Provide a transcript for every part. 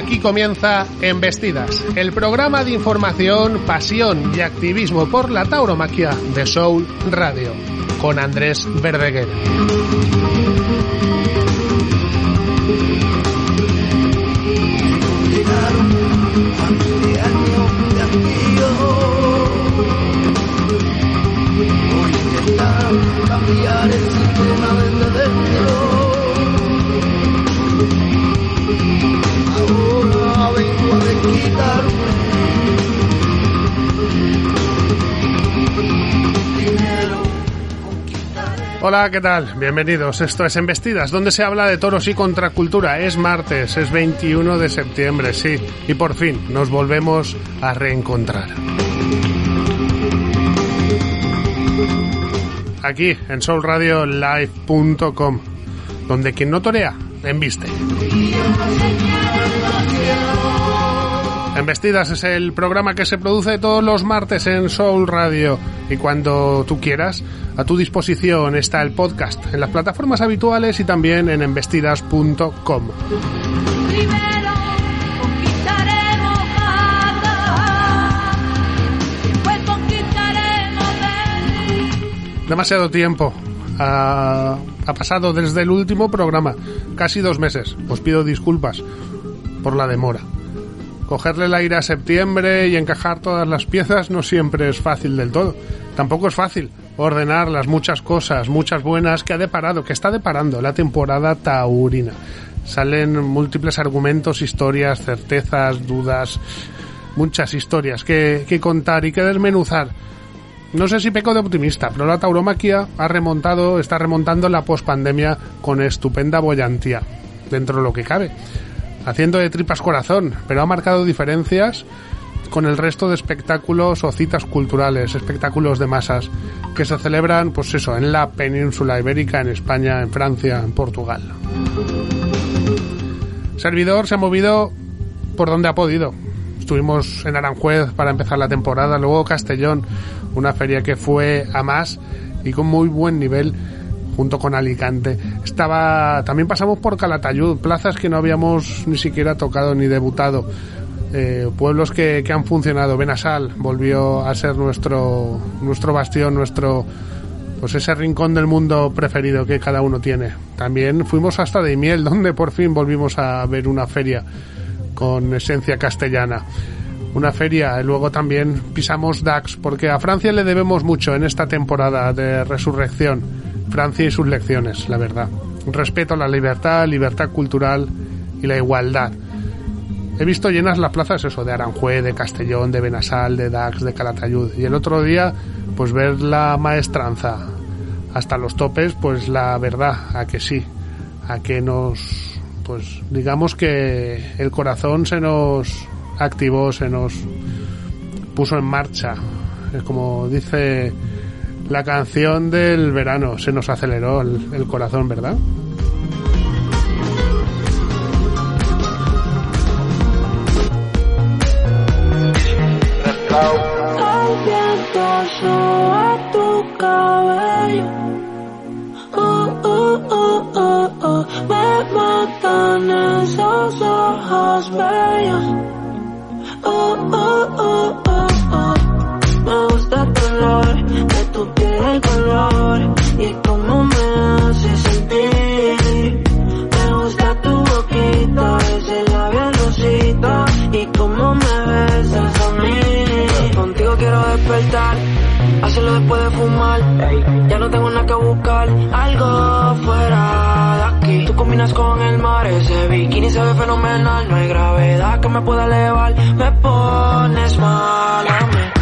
Aquí comienza Embestidas, el programa de información, pasión y activismo por la tauromaquia de Soul Radio, con Andrés Verdeguer. Hola, ¿qué tal? Bienvenidos. Esto es Embestidas, donde se habla de toros y contracultura. Es martes, es 21 de septiembre, sí. Y por fin nos volvemos a reencontrar. Aquí, en soulradiolive.com, donde quien no torea, embiste. Embestidas es el programa que se produce todos los martes en Soul Radio y cuando tú quieras, a tu disposición está el podcast en las plataformas habituales y también en embestidas.com. Demasiado tiempo ha, ha pasado desde el último programa, casi dos meses. Os pido disculpas por la demora. Cogerle el aire a septiembre y encajar todas las piezas no siempre es fácil del todo. Tampoco es fácil ordenar las muchas cosas, muchas buenas que ha deparado, que está deparando la temporada taurina. Salen múltiples argumentos, historias, certezas, dudas, muchas historias que, que contar y que desmenuzar. No sé si peco de optimista, pero la tauromaquia ha remontado, está remontando la pospandemia con estupenda boyantía, dentro de lo que cabe. Haciendo de tripas corazón, pero ha marcado diferencias con el resto de espectáculos o citas culturales, espectáculos de masas, que se celebran, pues eso, en la península ibérica, en España, en Francia, en Portugal. Servidor se ha movido por donde ha podido. Estuvimos en Aranjuez para empezar la temporada, luego Castellón, una feria que fue a más y con muy buen nivel junto con Alicante. Estaba también pasamos por Calatayud, plazas que no habíamos ni siquiera tocado ni debutado. Eh, pueblos que, han funcionado. Benasal volvió a ser nuestro nuestro bastión, nuestro pues ese rincón del mundo preferido que cada uno tiene. También fuimos hasta de Miel, donde por fin volvimos a ver una feria con esencia castellana. Una feria, y luego también pisamos Dax, porque a Francia le debemos mucho en esta temporada de resurrección. Francia y sus lecciones, la verdad. Respeto a la libertad, libertad cultural y la igualdad. He visto llenas las plazas, eso, de Aranjuez, de Castellón, de Benasal, de Dax, de Calatayud. Y el otro día, pues ver la maestranza hasta los topes, pues la verdad, a que sí, a que nos, pues digamos que el corazón se nos activó, se nos puso en marcha. Como dice la canción del verano, se nos aceleró el, el corazón, ¿verdad? El viento soba tu cabello. Uh, uh, uh, uh, uh. Me matan esos ojos bellos. Uh, uh, uh, uh, uh. Me gusta tu olor, piel el color y cómo me hace sentir. Me gusta tu boquita, ese labial rosita y cómo me besas a mí. Contigo quiero despertar, hacerlo después de fumar. Ya no tengo nada que buscar, algo fuera de aquí. Tú combinas con el mar, ese bikini se ve fenomenal. No hay gravedad que me pueda elevar, me pones mal a mí.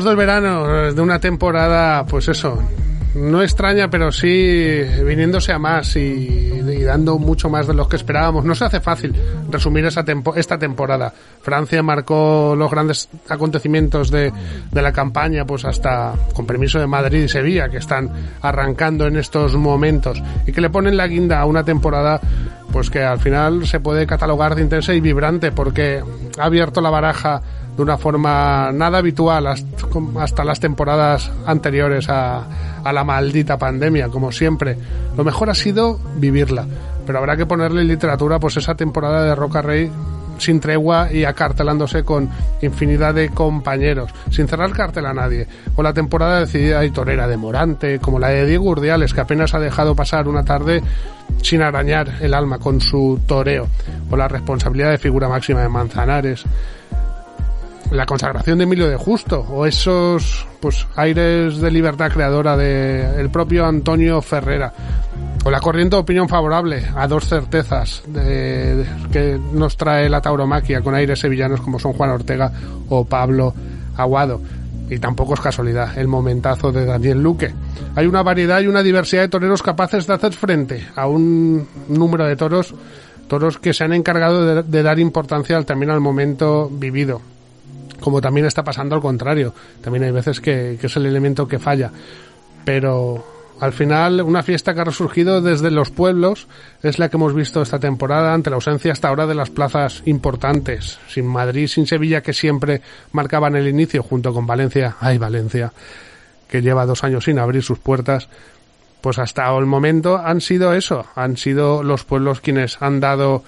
Del verano, eh, de una temporada, pues eso, no extraña, pero sí viniéndose a más y, mucho más de lo que esperábamos. No se hace fácil resumir esa tempo- esta temporada. Francia marcó los grandes acontecimientos de, de la campaña, pues hasta con permiso de Madrid y Sevilla, que están arrancando en estos momentos y que le ponen la guinda a una temporada pues que al final se puede catalogar de intensa y vibrante porque ha abierto la baraja de una forma nada habitual hasta las temporadas anteriores a, a la maldita pandemia, como siempre. Lo mejor ha sido vivirla, pero habrá que ponerle literatura pues esa temporada de Roca Rey sin tregua y acartelándose con infinidad de compañeros, sin cerrar cartel a nadie, o la temporada decidida y torera de Morante, como la de Diego Urdiales, que apenas ha dejado pasar una tarde sin arañar el alma con su toreo, o la responsabilidad de figura máxima de Manzanares, la consagración de Emilio de Justo, o esos pues aires de libertad creadora de el propio Antonio Ferrera, o la corriente de opinión favorable a dos certezas de- que nos trae la tauromaquia con aires sevillanos como son Juan Ortega o Pablo Aguado. Y tampoco es casualidad el momentazo de Daniel Luque. Hay una variedad y una diversidad de toreros capaces de hacer frente a un número de toros, toros que se han encargado de, de dar importancia también al momento vivido como también está pasando al contrario. También hay veces que, es el elemento que falla. Pero al final, una fiesta que ha resurgido desde los pueblos es la que hemos visto esta temporada ante la ausencia hasta ahora de las plazas importantes. Sin Madrid, sin Sevilla, que siempre marcaban el inicio, junto con Valencia. ¡Ay, Valencia! Que lleva dos años sin abrir sus puertas. Pues hasta el momento han sido eso. Han sido los pueblos quienes han dado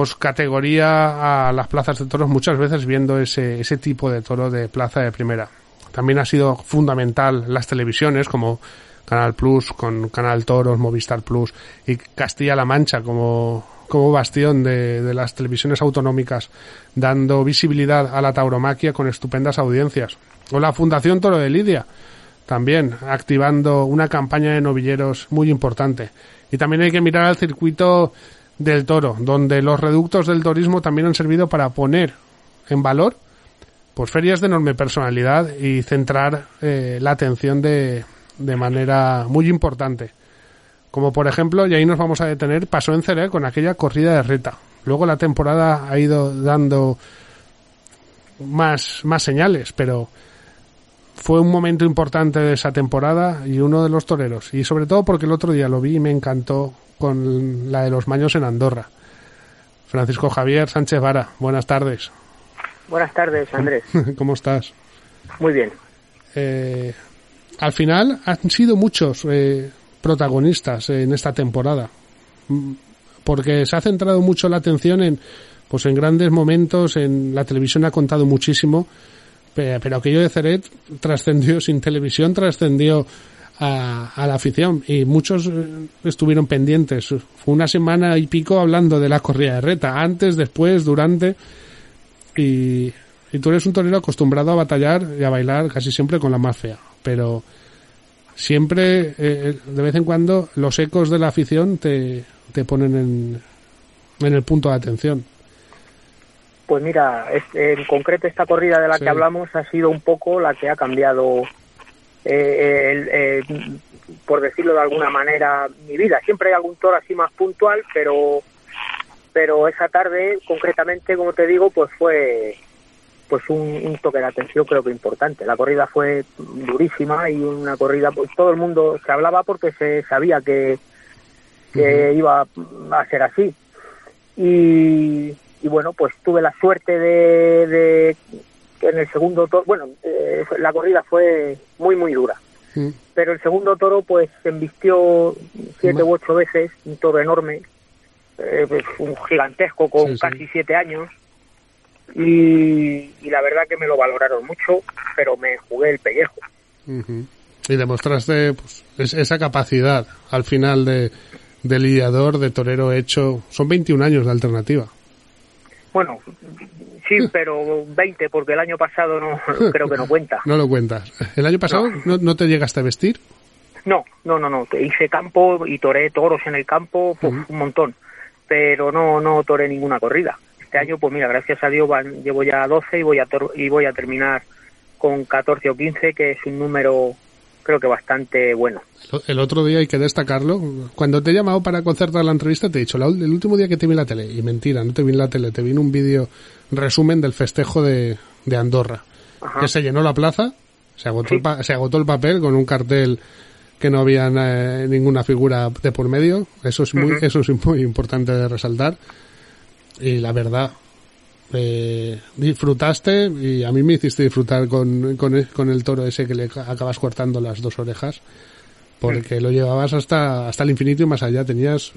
pues categoría a las plazas de toros muchas veces viendo ese, ese tipo de toro de plaza de primera. También ha sido fundamental las televisiones como Canal Plus con Canal Toros, Movistar Plus y Castilla-La Mancha como, como bastión de, de las televisiones autonómicas, dando visibilidad a la tauromaquia con estupendas audiencias. O la Fundación Toro de Lidia, también activando una campaña de novilleros muy importante. Y también hay que mirar al circuito del toro, donde los reductos del turismo también han servido para poner en valor pues ferias de enorme personalidad y centrar eh, la atención de, de manera muy importante. Como por ejemplo, y ahí nos vamos a detener, pasó en Ceré con aquella corrida de reta. Luego la temporada ha ido dando más, más señales, pero fue un momento importante de esa temporada y uno de los toreros. Y sobre todo porque el otro día lo vi y me encantó con la de los maños en Andorra. Francisco Javier Sánchez Vara, buenas tardes. Buenas tardes, Andrés. ¿Cómo estás? Muy bien. Eh, al final han sido muchos eh, protagonistas en esta temporada. Porque se ha centrado mucho la atención en, pues en grandes momentos, en la televisión ha contado muchísimo, pero aquello de Ceret trascendió sin televisión, trascendió a, a la afición y muchos eh, estuvieron pendientes. Fue una semana y pico hablando de la corrida de reta, antes, después, durante y, y tú eres un torero acostumbrado a batallar y a bailar casi siempre con la más fea, pero siempre, eh, de vez en cuando, los ecos de la afición te, te ponen en, en el punto de atención. Pues mira, en concreto esta corrida de la Sí. que hablamos ha sido un poco la que ha cambiado, eh, el- eh, por decirlo de alguna manera, mi vida. Siempre hay algún toro así más puntual, pero pero esa tarde, concretamente, como te digo, pues fue pues un, un toque de atención creo que importante. La corrida fue durísima y una corrida, pues todo el mundo se hablaba porque se sabía que, que iba a ser así. Y, y bueno, pues tuve la suerte de, de que en el segundo toro, bueno, eh, la corrida fue muy, muy dura. Mm. Pero el segundo toro, pues, se embistió siete u ocho veces, un toro enorme, eh, pues, un gigantesco con Sí, sí. casi siete años. Y, y la verdad que me lo valoraron mucho, pero me jugué el pellejo. Ujú. Y demostraste pues, es- esa capacidad al final de, de lidiador, de torero hecho. Son 21 años de alternativa. Bueno, sí, pero 20, porque el año pasado no creo que no cuenta. No lo cuentas. ¿El año pasado no, no te llegaste a vestir? No, no, no, no. Hice campo y toré toros en el campo, uf, un montón. Pero no, no toré ninguna corrida. Este año, pues mira, gracias a Dios van- llevo ya 12 y voy a tor- y voy a terminar con 14 o 15, que es un número creo que bastante bueno. El otro día hay que destacarlo. Cuando te he llamado para concertar la entrevista, te he dicho, el último día que te vi en la tele, y mentira, no te vi en la tele, te vi en un vídeo resumen del festejo de, de Andorra, Ajá. que se llenó la plaza, se agotó, Sí. el pa- se agotó el papel con un cartel que no había eh, ninguna figura de por medio. Eso es muy, Ujú. eso es muy importante de resaltar. Y la verdad, eh, disfrutaste y a mí me hiciste disfrutar con, con, el, con el toro ese que le ca- acabas cortando las dos orejas porque lo llevabas hasta hasta el infinito y más allá tenías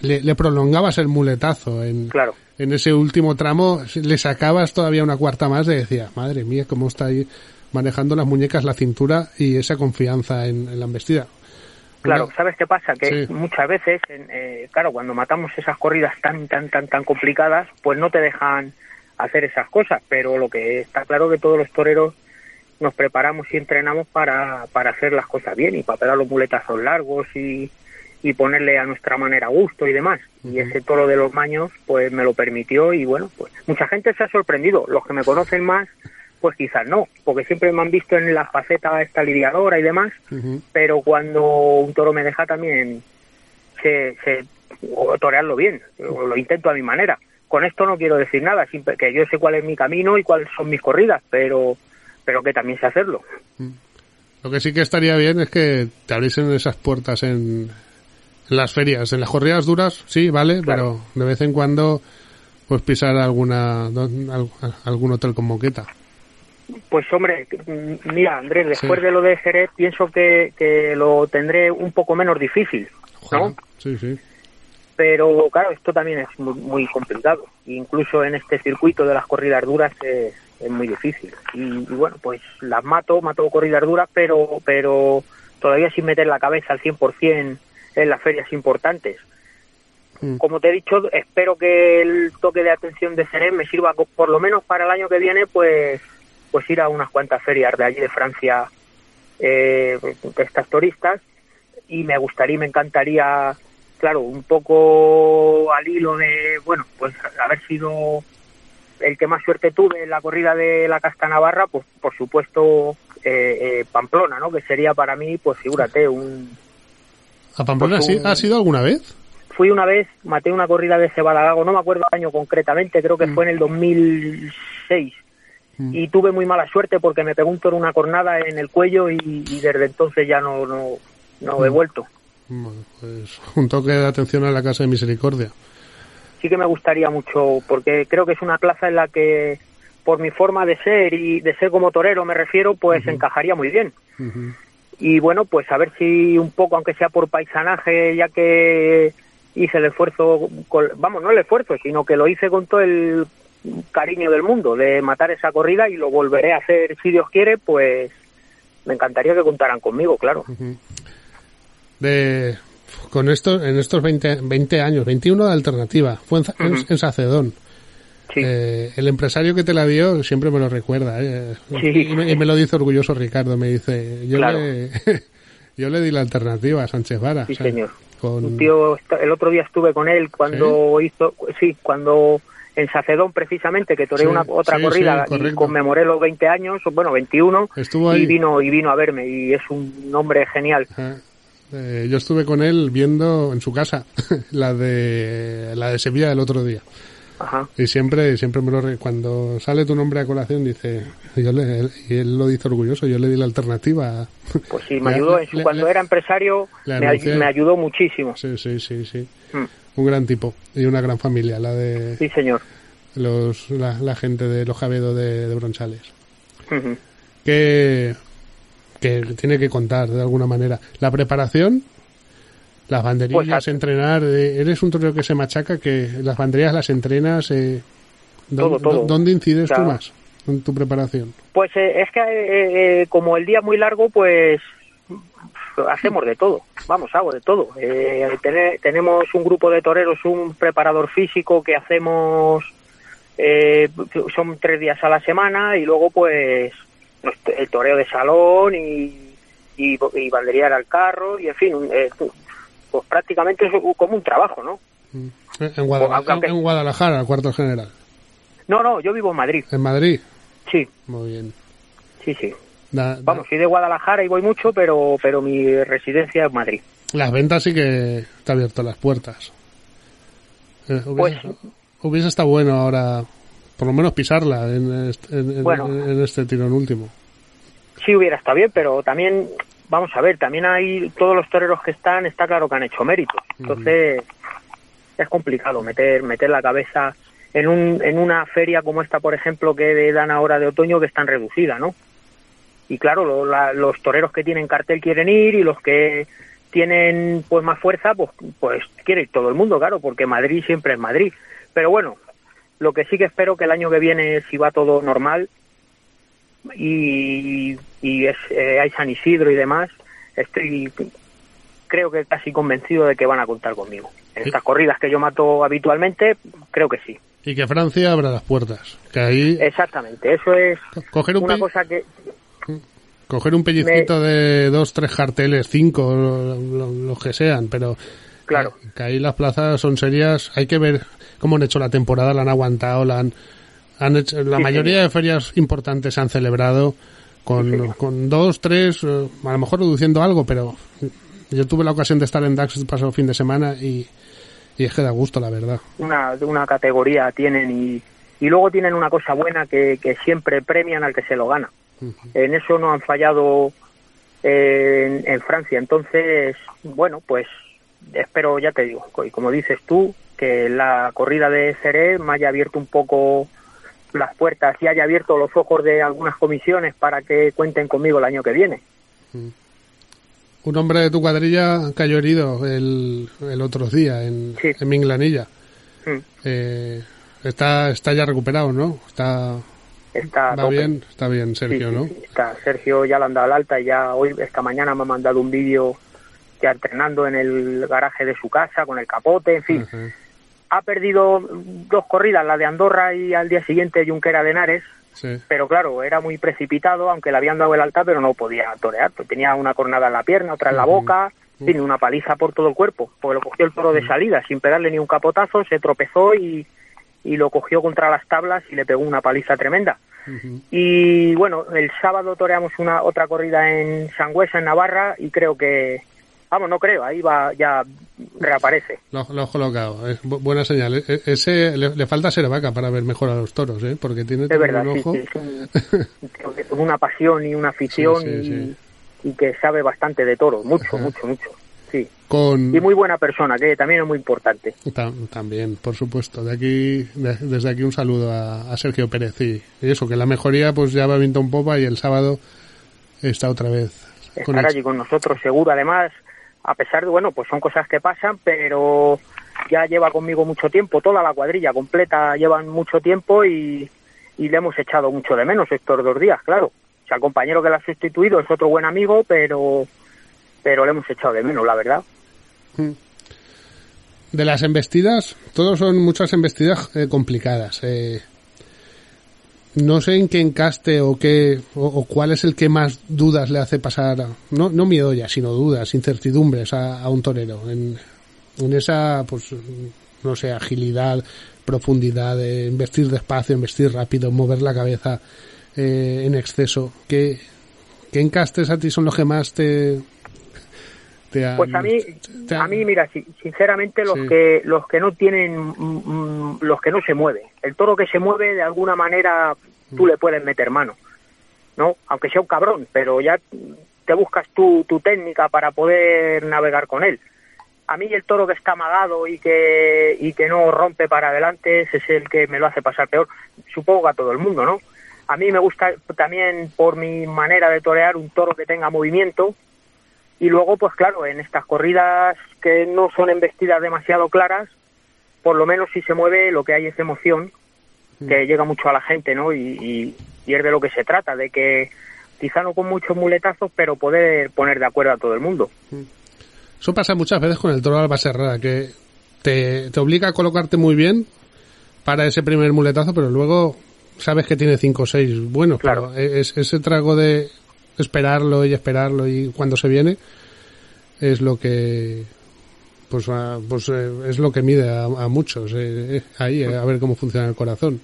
le, le prolongabas el muletazo en, Claro. en ese último tramo le sacabas todavía una cuarta más y decías madre mía cómo está ahí manejando las muñecas la cintura y esa confianza en, en la embestida Claro, ¿sabes qué pasa? Que Sí. muchas veces, eh, claro, cuando matamos esas corridas tan, tan, tan, tan complicadas, pues no te dejan hacer esas cosas, pero lo que está claro que todos los toreros nos preparamos y entrenamos para, para hacer las cosas bien y para pegar los muletazos largos y, y ponerle a nuestra manera gusto y demás. Y ese toro de los maños, pues me lo permitió y bueno, pues mucha gente se ha sorprendido. Los que me conocen más, pues quizás no, porque siempre me han visto en la faceta esta lidiadora y demás, pero cuando un toro me deja también se, se o torearlo bien, o lo intento a mi manera. Con esto no quiero decir nada, que yo sé cuál es mi camino y cuáles son mis corridas, pero pero que también sé hacerlo. Lo que sí que estaría bien es que te abriesen esas puertas en, en las ferias. En las corridas duras, sí, vale, Claro. pero de vez en cuando pues pisar alguna algún hotel con moqueta. Pues hombre, mm, mira Andrés, después Sí. de lo de Jerez pienso que, que lo tendré un poco menos difícil, Ojalá. ¿no? Sí, sí. Pero claro, esto también es muy, muy complicado. Incluso en este circuito de las corridas duras es, es muy difícil. Y, y bueno, pues las mato, mato corridas duras, pero, pero todavía sin meter la cabeza al 100% en las ferias importantes. Mm. Como te he dicho, espero que el toque de atención de Jerez me sirva por lo menos para el año que viene, pues, pues ir a unas cuantas ferias de allí de Francia, eh, de estas turistas, y me gustaría, y me encantaría, claro, un poco al hilo de, bueno, pues haber sido el que más suerte tuve en la corrida de la Casta Navarra, pues por supuesto eh, eh, Pamplona, ¿no? Que sería para mí, pues figúrate, un, ¿A Pamplona Pues sí? un- ¿Ha sido alguna vez? fui una vez, maté una corrida de Cebadagago, no me acuerdo el año concretamente, creo que fue en el 2006. Mm. Y tuve muy mala suerte porque me pegó un toro una cornada en el cuello y, y desde entonces ya no, no, no he Mm. vuelto. Bueno, pues un toque de atención a la Casa de Misericordia. Sí que me gustaría mucho porque creo que es una plaza en la que por mi forma de ser y de ser como torero me refiero, pues encajaría muy bien. Y bueno, pues a ver si un poco, aunque sea por paisanaje, ya que hice el esfuerzo, con- vamos, no el esfuerzo, sino que lo hice con todo el cariño del mundo de matar esa corrida y lo volveré a hacer si Dios quiere, pues me encantaría que contaran conmigo, claro. De, con esto, en estos 20, 20 años, 21 de alternativa, fue en, Sacedón. Sí, Eh, el empresario que te la dio siempre me lo recuerda. ¿eh? Sí. Y, me, y me lo dice orgulloso Ricardo. Me dice, yo, Claro. le, yo le di la alternativa a Sánchez Vara. sí, o sea, señor. Con, Un tío, el otro día estuve con él cuando hizo, sí, cuando en Sacedón precisamente, que toré Sí, una otra corrida y conmemoré los 20 años, bueno, 21, Estuvo ahí. y vino y vino a verme y es un hombre genial. Eh, yo estuve con él viendo en su casa la de la de Sevilla el otro día. Ajá. Y siempre, siempre me lo re- cuando sale tu nombre a colación dice, yo le, y él lo dice orgulloso, yo le di la alternativa. Pues sí, me Le- ayudó. en su- le- cuando era empresario, me, ay- me ayudó muchísimo. Sí, sí, sí, sí. Mm, Un gran tipo y una gran familia, la de Sí, señor. los, la, la gente de los Javedo de, de Bronchales. Que, que tiene que contar de alguna manera. La preparación, las banderillas, Pues entrenar. eh, eres un torero que se machaca, que las banderillas las entrenas. Eh, ¿dó- Todo, todo. dó- ¿Dónde incides tú Claro. más en tu preparación? Pues eh, es que eh, como el día es muy largo, pues hacemos de todo. Vamos, hago de todo. Eh, tene- tenemos un grupo de toreros, un preparador físico que hacemos, eh, son tres días a la semana y luego pues, el toreo de salón y, y, y banderillar al carro y en fin, eh, pues prácticamente es como un trabajo, ¿no? Mm. En, Guadalajara, aunque- en Guadalajara, el cuarto general. No, no, yo vivo en Madrid, En Madrid. sí, Muy bien. sí, sí. Da- da- Vamos, soy de Guadalajara y voy mucho, pero, pero mi residencia es Madrid. las ventas sí que está abierto las puertas. Eh, hubiese, Pues- hubiese estado bueno ahora, por lo menos pisarla en este, en- en- Bueno. en este tirón último. Sí hubiera estado bien, pero también, vamos a ver, también hay todos los toreros que están, está claro que han hecho méritos. Entonces, es complicado meter, meter la cabeza en, un, en una feria como esta, por ejemplo, que dan ahora de otoño, que es tan reducida, ¿no? Y claro, lo- la- los toreros que tienen cartel quieren ir y los que tienen pues más fuerza, pues, pues quiere ir todo el mundo, claro, porque Madrid siempre es Madrid. Pero bueno, lo que sí que espero que el año que viene, si va todo normal, y, y es, eh, hay San Isidro y demás, estoy creo que casi convencido de que van a contar conmigo. En estas corridas que yo mato habitualmente, creo que sí. Y que Francia abra las puertas. Que ahí Exactamente, eso es coger un, una pe- cosa que coger un pellizquito de dos, tres carteles, cinco, lo- lo- los que sean, pero Claro. que ahí las plazas son serias. Hay que ver cómo han hecho la temporada, la han aguantado, la han, han hecho, la Sí, mayoría de ferias importantes se han celebrado con, con dos, tres, eh, a lo mejor reduciendo algo, pero yo tuve la ocasión de estar en DAX el pasado fin de semana y, y es que da gusto, la verdad. una, una categoría tienen y, y luego tienen una cosa buena que, que siempre premian al que se lo gana. En eso no han fallado eh, en, en Francia. Entonces, bueno, pues espero, ya te digo, y como dices tú, que la corrida de Jerez me haya abierto un poco las puertas y haya abierto los ojos de algunas comisiones para que cuenten conmigo el año que viene. Un hombre de tu cuadrilla cayó herido el, el otro día en, Sí. en Minglanilla. Mm, Eh, está, está ya recuperado, ¿no? Está, Está va bien, está bien, Sergio, Sí, ¿no? está. Sergio ya le han dado alta y ya hoy, esta mañana me ha mandado un vídeo ya entrenando en el garaje de su casa con el capote, en fin. Ha perdido dos corridas, la de Andorra y al día siguiente Junquera de Henares, Sí. pero claro, era muy precipitado, aunque le habían dado el alta, pero no podía torear. Pues tenía una cornada en la pierna, otra en la boca, en fin, una paliza por todo el cuerpo, porque lo cogió el toro de salida sin pegarle ni un capotazo, se tropezó y, y lo cogió contra las tablas y le pegó una paliza tremenda. Y bueno, el sábado toreamos una otra corrida en Sangüesa, en Navarra, y creo que, vamos, no creo, ahí va, ya reaparece. Lo, lo has colocado, es bu- buena señal. E- ese le, le falta ser vaca para ver mejor a los toros, ¿eh? Porque tiene todo verdad, un sí, ojo. sí, con una pasión y una afición y, que sabe bastante de toros, mucho, Ajá. mucho, mucho. Sí. Con Y muy buena persona, que también es muy importante. Tam- también, por supuesto. De aquí, de- desde aquí un saludo a, a Sergio Pérez y, eso, que la mejoría pues ya va viento en popa y el sábado está otra vez con Estar el- allí con nosotros, seguro. Además, a pesar de, bueno, pues son cosas que pasan, pero ya lleva conmigo mucho tiempo, toda la cuadrilla completa llevan mucho tiempo y, y le hemos echado mucho de menos estos dos días, claro. O sea, el compañero que la ha sustituido es otro buen amigo, pero pero le hemos echado de menos, la verdad. De las embestidas, todos son muchas embestidas eh, complicadas. eh. No sé en qué encaste o qué o, cuál es el que más dudas le hace pasar, no, no miedo ya, sino dudas, incertidumbres a, un torero. En, en esa, pues, no sé, agilidad, profundidad, de investir despacio, investir rápido, mover la cabeza eh, en exceso. ¿Qué, ¿Qué encastes a ti son los que más te... te han- Pues a mí, te a mí mira, si- sinceramente los Sí. que los que no tienen, mm, mm, los que no se mueve, el toro que se mueve de alguna manera tú le puedes meter mano, ¿no? Aunque sea un cabrón, pero ya te buscas tu, tu técnica para poder navegar con él. A mí el toro que está amagado y que y que no rompe para adelante ese es el que me lo hace pasar peor. Supongo que a todo el mundo, ¿no? A mí me gusta también por mi manera de torear un toro que tenga movimiento, y luego, pues claro, en estas corridas que no son embestidas demasiado claras, por lo menos si se mueve lo que hay es emoción, que llega mucho a la gente, ¿no? Y, y, y es de lo que se trata, de que quizá no con muchos muletazos, pero poder poner de acuerdo a todo el mundo. Eso pasa muchas veces con el toro Alba Serrada, que te, te obliga a colocarte muy bien para ese primer muletazo, pero luego sabes que tiene cinco o seis buenos. Claro. pero es, ese trago de esperarlo y esperarlo y cuando se viene es lo que pues, ah, pues eh, es lo que mide a, a muchos eh, eh, ahí eh, a ver cómo funciona el corazón.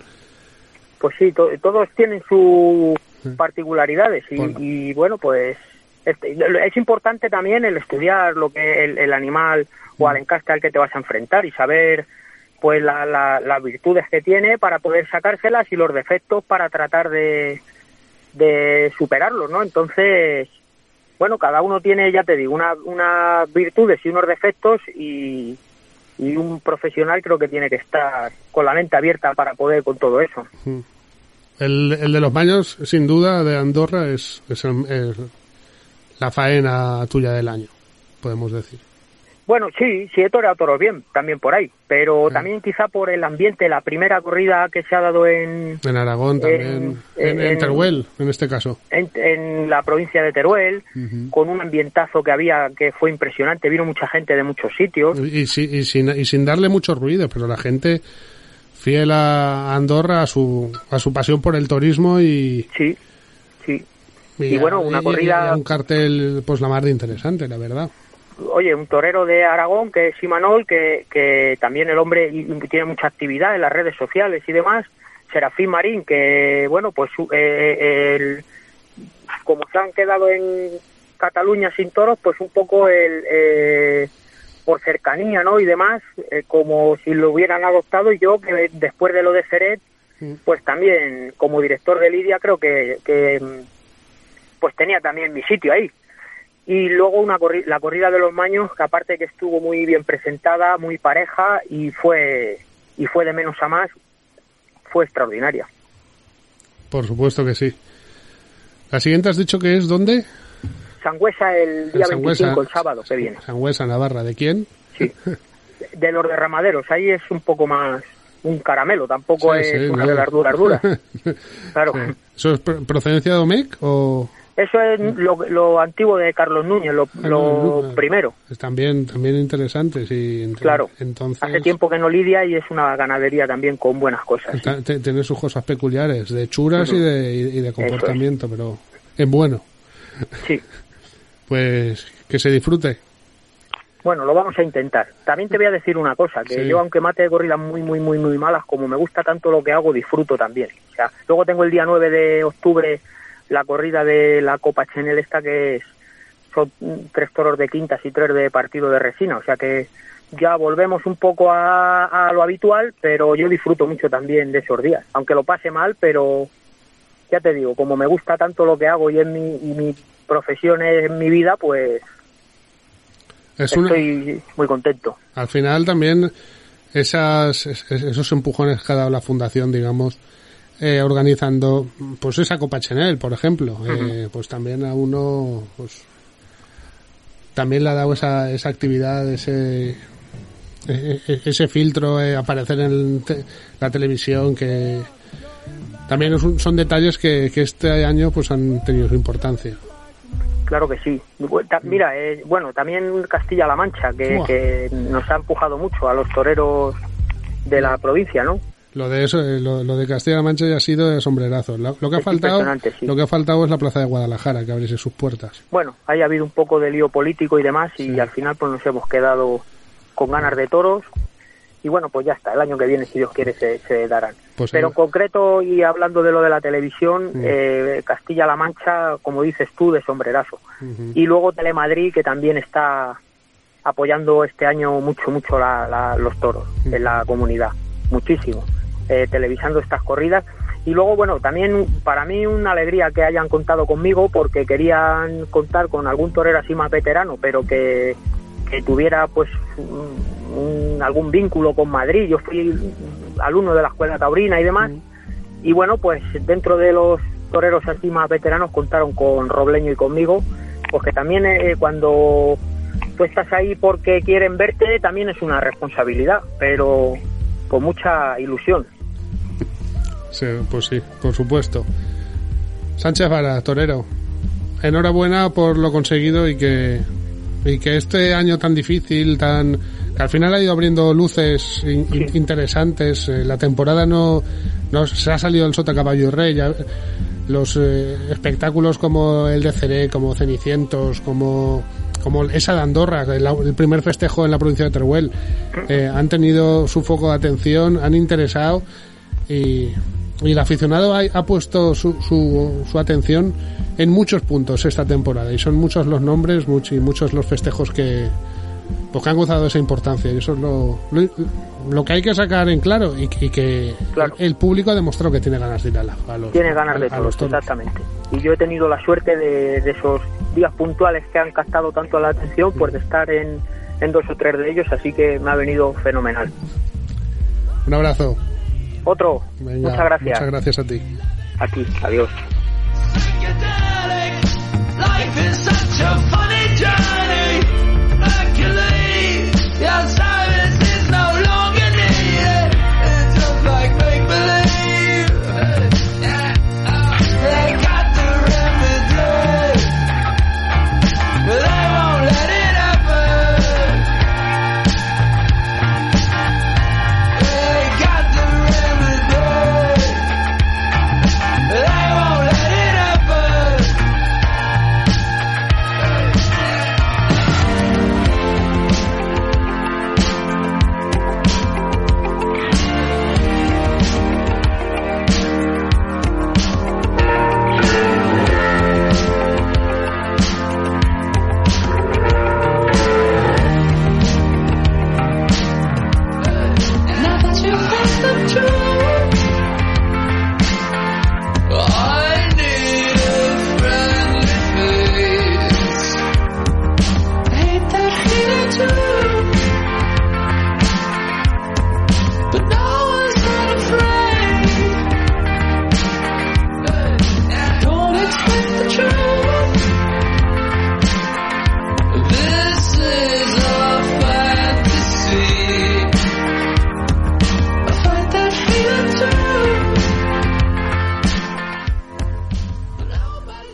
Pues sí, to- todos tienen sus particularidades y, Bueno. y, bueno, pues este, es importante también el estudiar lo que el, el animal o al encaste al que te vas a enfrentar y saber pues la- la- las virtudes que tiene para poder sacárselas y los defectos para tratar de, de superarlos, ¿no? Entonces, bueno, cada uno tiene, ya te digo, una- unas virtudes y unos defectos y, y un profesional creo que tiene que estar con la mente abierta para poder con todo eso. El, el de los baños, sin duda, de Andorra es, es, es la faena tuya del año, podemos decir. Bueno, sí, sí he toreado toros bien, también por ahí, pero Sí. también quizá por el ambiente, la primera corrida que se ha dado en, En Aragón también, en, en en- Teruel, en este caso. en, la provincia de Teruel, con un ambientazo que había que fue impresionante, vino mucha gente de muchos sitios. Y, si- y sin, y sin darle mucho ruido, pero la gente fiel a Andorra, a su, a su pasión por el turismo y, Sí, sí. Y bueno, a- una y- corrida- y un cartel pues la más de interesante, la verdad. Oye, un torero de Aragón que es Imanol, que, que también el hombre tiene mucha actividad en las redes sociales y demás. Serafín Marín, que bueno, pues su- eh, el- como se han quedado en Cataluña sin toros, pues un poco el eh, por cercanía, ¿no? Y demás, eh, como si lo hubieran adoptado. Y yo, que después de lo de Feret, Mm. pues también como director de Lidia creo que, que pues tenía también mi sitio ahí y luego una corri- la corrida de los maños que aparte que estuvo muy bien presentada muy pareja y fue y fue de menos a más fue extraordinaria Por supuesto que sí. La siguiente has dicho que es ¿dónde? Sangüesa el día Sangüesa. 25 el sábado que viene Sangüesa, Navarra. ¿De quién? sí de los derramaderos ahí es un poco más un caramelo tampoco Sí, es sí, una no. de las duras duras claro Sí. ¿Eso es pro- procedencia de Omec o...? Eso es lo, lo antiguo de Carlos Núñez lo, lo primero Es también, también interesante, sí. Claro. Entonces, hace tiempo que no lidia y es una ganadería también con buenas cosas sí. tiene sus cosas peculiares, de churas y, de, y- y de comportamiento, pero es bueno. sí Pues que se disfrute. Bueno, lo vamos a intentar. También te voy a decir una cosa, que Sí. yo aunque mate corridas muy, muy, muy, muy malas, como me gusta tanto lo que hago, disfruto también. O sea, luego tengo el día 9 de octubre la corrida de la Copa Chenel esta que es, son tres toros de quintas y tres de partido de resina. O sea que ya volvemos un poco a, a lo habitual, pero yo disfruto mucho también de esos días. Aunque lo pase mal, pero ya te digo, como me gusta tanto lo que hago y es mi, y mi profesión es mi vida, pues Es una, estoy muy contento. al final también esas, es- esos empujones que ha dado la fundación, digamos, eh, organizando pues esa Copa Chanel, por ejemplo, eh, pues también a uno pues también le ha dado esa, esa actividad, ese e- e- ese filtro, eh, aparecer en te- la televisión, que también es un- son detalles que, que este año pues han tenido su importancia. Claro que sí. Ta- Mira, eh, bueno, también Castilla-La Mancha, que nos ha empujado mucho a los toreros de la provincia, ¿no? Lo de eso, eh, lo, lo de Castilla-La Mancha ya ha sido de sombrerazo. Lo, lo que ha faltado, sí. lo que ha faltado es la plaza de Guadalajara, que abriese sus puertas. Bueno, ahí ha habido un poco de lío político y demás, y Sí. al final pues nos hemos quedado con ganas de toros. Y bueno, pues ya está, el año que viene, si Dios quiere, se, se darán. Pues Pero en concreto, y hablando de lo de la televisión, eh, Castilla-La Mancha, como dices tú, de sombrerazo. Y luego Telemadrid, que también está apoyando este año mucho, mucho la- la- los toros Mm. en la comunidad. Muchísimo. Eh, televisando estas corridas. Y luego, bueno, también para mí una alegría que hayan contado conmigo porque querían contar con algún torero así más veterano, pero que, que tuviera pues un- un- algún vínculo con Madrid. Yo fui alumno de la escuela taurina y demás. Y bueno, pues dentro de los toreros así más veteranos contaron con Robleño y conmigo, pues que también eh, cuando tú estás ahí porque quieren verte, también es una responsabilidad, pero con mucha ilusión. Sí, pues sí, por supuesto. Sánchez Vara, torero. Enhorabuena por lo conseguido y que, y que este año tan difícil, tan que al final ha ido abriendo luces in- in- interesantes. eh, la temporada no, no se ha salido el sota caballo y rey. ya- los eh, espectáculos como el de Ceré, como Cenicientos, como como esa de Andorra, el, el primer festejo en la provincia de Teruel, eh, han tenido su foco de atención, han interesado y, y el aficionado ha, ha puesto su, su, su atención en muchos puntos esta temporada y son muchos los nombres y muchos los festejos que, pues, que han gozado de esa importancia y eso es lo, lo, lo que hay que sacar en claro y, que- y que Claro. el público ha demostrado que tiene ganas de ir a, la- a los Tiene ganas de a- a todo, los toros. exactamente. Y yo he tenido la suerte de, de esos días puntuales que han captado tanto la atención, pues de estar en, en dos o tres de ellos, así que me ha venido fenomenal. un abrazo Otro, Venga, muchas gracias. muchas gracias a ti Aquí, adiós. Life is such a funny journey. Silence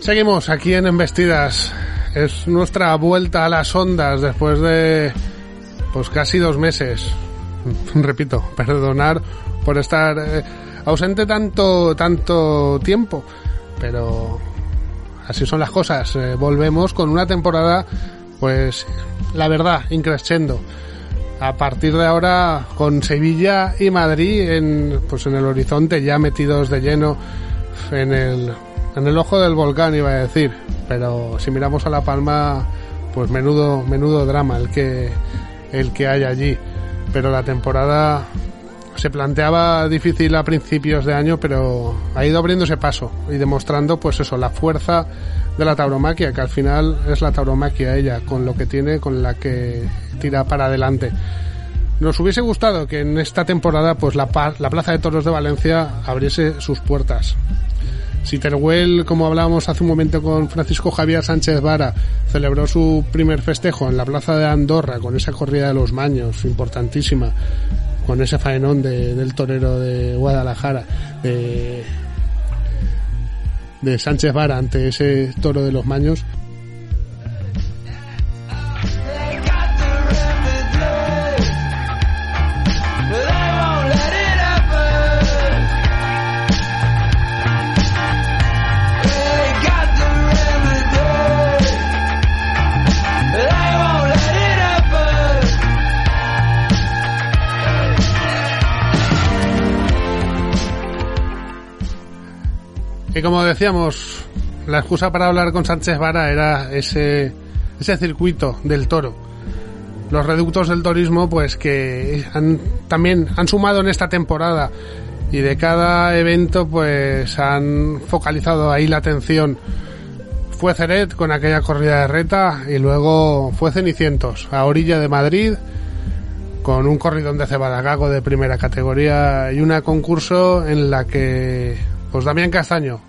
Seguimos aquí en Embestidas. Es nuestra vuelta a las ondas después de pues casi dos meses. Repito, perdonar por estar eh, ausente tanto tanto tiempo, pero así son las cosas. Eh, volvemos con una temporada, pues la verdad, increciendo. A partir de ahora, con Sevilla y Madrid en, pues en el horizonte, ya metidos de lleno en el, en el ojo del volcán, iba a decir. Pero si miramos a La Palma, pues menudo, menudo drama el que, el que hay allí. Pero la temporada se planteaba difícil a principios de año, pero ha ido abriéndose paso y demostrando, pues eso, la fuerza de la tauromaquia, que al final es la tauromaquia ella, con lo que tiene, con la que tira para adelante. Nos hubiese gustado que en esta temporada, pues la, la Plaza de Toros de Valencia abriese sus puertas. Si Teruel, como hablábamos hace un momento con Francisco Javier Sánchez Vara, celebró su primer festejo en la Plaza de Andorra con esa corrida de los maños importantísima, con ese faenón de- del torero de Guadalajara, de, de Sánchez Vara ante ese toro de los maños, Y como decíamos, la excusa para hablar con Sánchez Vara era ese, ese circuito del toro. Los reductos del turismo, pues que han, también han sumado en esta temporada y de cada evento, pues han focalizado ahí la atención. Fue Ceret con aquella corrida de reta y luego fue Cenicientos a orilla de Madrid con un corridón de Cebadagago de primera categoría y una concurso en la que pues Damián Castaño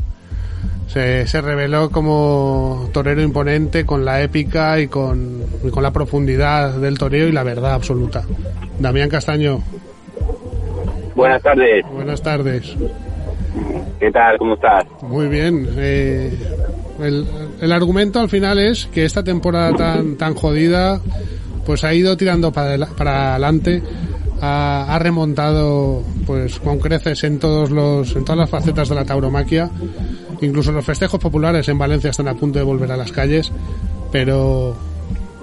se, se reveló como torero imponente con la épica y con, y con la profundidad del toreo y la verdad absoluta. Damián Castaño, Buenas tardes, buenas tardes. ¿qué tal? ¿Cómo estás? Muy bien. eh, el, el argumento al final es que esta temporada tan, tan jodida pues ha ido tirando para adelante, ha, ha remontado pues con creces en todos los en todas las facetas de la tauromaquia, incluso los festejos populares en Valencia están a punto de volver a las calles, pero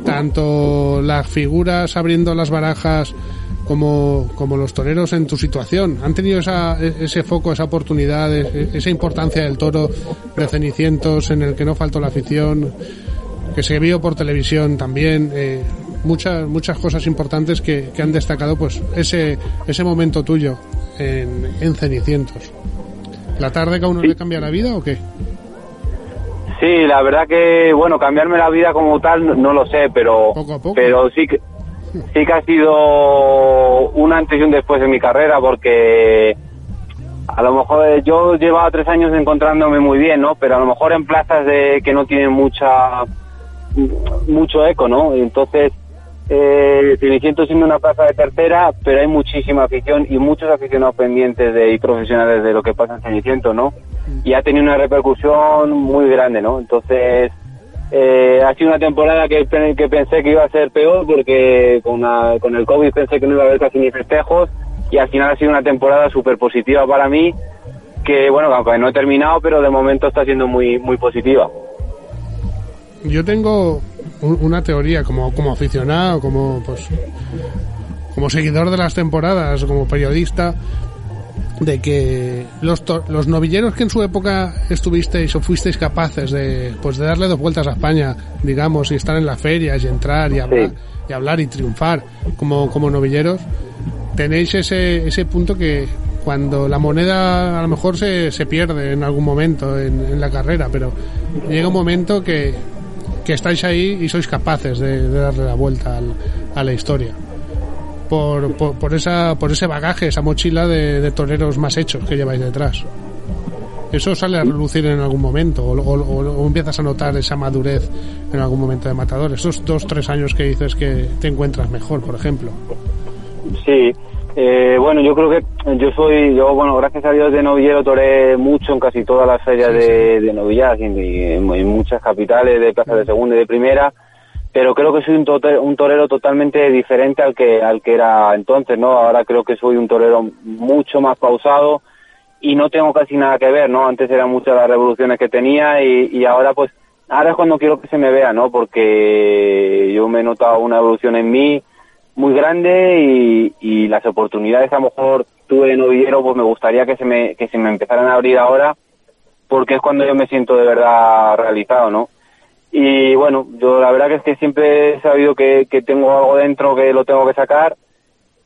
tanto las figuras abriendo las barajas como, como los toreros en tu situación. ¿Han tenido esa, e- ese foco, esa oportunidad, e- esa importancia del toro de Cenicientos en el que no faltó la afición, que se vio por televisión también? eh, muchas, muchas cosas importantes que, que han destacado pues ese, ese momento tuyo en, en Cenicientos. ¿La tarde que a uno le cambia la vida o qué? Sí, la verdad que, bueno, cambiarme la vida como tal no, no lo sé, pero, Poco a poco. pero sí que, sí que ha sido un antes y un después en mi carrera porque a lo mejor eh, yo llevaba tres años encontrándome muy bien, ¿no? Pero a lo mejor en plazas de que no tienen mucha mucho eco, ¿no? Entonces, eh, siendo una plaza de tercera, pero hay muchísima afición y muchos aficionados pendientes de, y profesionales de lo que pasa en Ceniciento, ¿no? Y ha tenido una repercusión muy grande, ¿no? Entonces, eh, ha sido una temporada que, que pensé que iba a ser peor porque con, la- con el COVID pensé que no iba a haber casi ni festejos y al final ha sido una temporada súper positiva para mí que, bueno, aunque no he terminado, pero de momento está siendo muy, muy positiva. Yo tengo una teoría como, como aficionado, como pues como seguidor de las temporadas, como periodista, de que los, to- los novilleros que en su época estuvisteis o fuisteis capaces de pues de darle dos vueltas a España, digamos, y estar en las ferias y entrar y hablar, Sí. y hablar y triunfar como, como novilleros, tenéis ese, ese punto que cuando la moneda a lo mejor se, se pierde en algún momento en, en la carrera, pero llega un momento que, que estáis ahí y sois capaces de, darle la vuelta al- a la historia. Por, por, por esa, por ese bagaje, esa mochila de, toreros más hechos que lleváis detrás. ¿Eso sale a relucir en algún momento? ¿O, o- o- o empiezas a notar esa madurez en algún momento de matador? Esos dos, tres años que dices que te encuentras mejor, por ejemplo. Sí, eh, bueno, yo creo que yo soy, yo, bueno, gracias a Dios de novillero toré mucho en casi todas las ferias de, de y en, en muchas capitales de plaza de segunda y de primera, pero creo que soy un, tote- un torero totalmente diferente al que, al que era entonces, ¿no? Ahora creo que soy un torero mucho más pausado y no tengo casi nada que ver, ¿no? Antes eran muchas las revoluciones que tenía y, y ahora pues, ahora es cuando quiero que se me vea, ¿no? Porque yo me he notado una evolución en mí, muy grande y, las oportunidades a lo mejor tuve de novillero pues me gustaría que se me que se me empezaran a abrir ahora porque es cuando yo me siento de verdad realizado no y bueno yo la verdad que es que siempre he sabido que, que tengo algo dentro que lo tengo que sacar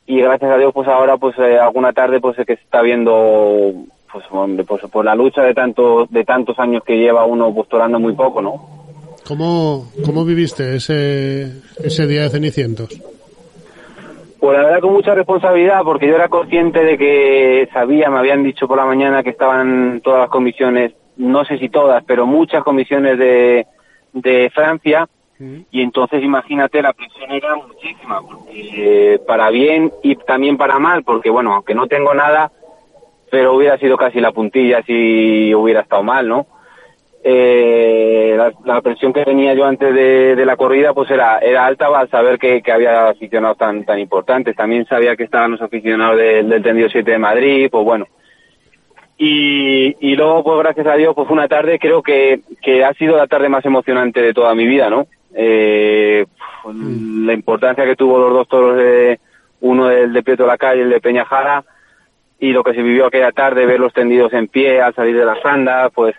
y gracias a Dios pues ahora pues eh, alguna tarde pues es que se está viendo pues, hombre, pues por la lucha de tantos de tantos años que lleva uno postulando muy poco no ¿Cómo, cómo viviste ese, ese día de Cenicientos? Pues la verdad con mucha responsabilidad porque yo era consciente de que sabía, me habían dicho por la mañana que estaban todas las comisiones, no sé si todas, pero muchas comisiones de, de Francia y entonces imagínate la presión era muchísima, porque, eh, para bien y también para mal, porque bueno, aunque no tengo nada, pero hubiera sido casi la puntilla si hubiera estado mal, ¿no? Eh, la, la presión que tenía yo antes de, de la corrida pues era era alta al saber que, que había aficionados tan tan importantes. También sabía que estaban los aficionados del, del tendido 7 de Madrid pues bueno. Y, y luego pues gracias a Dios pues fue una tarde creo que, que ha sido la tarde más emocionante de toda mi vida no eh, la importancia que tuvo los dos toros de uno del de Prieto de la Calle y el de Peñajara y lo que se vivió aquella tarde ver los tendidos en pie al salir de la sanda pues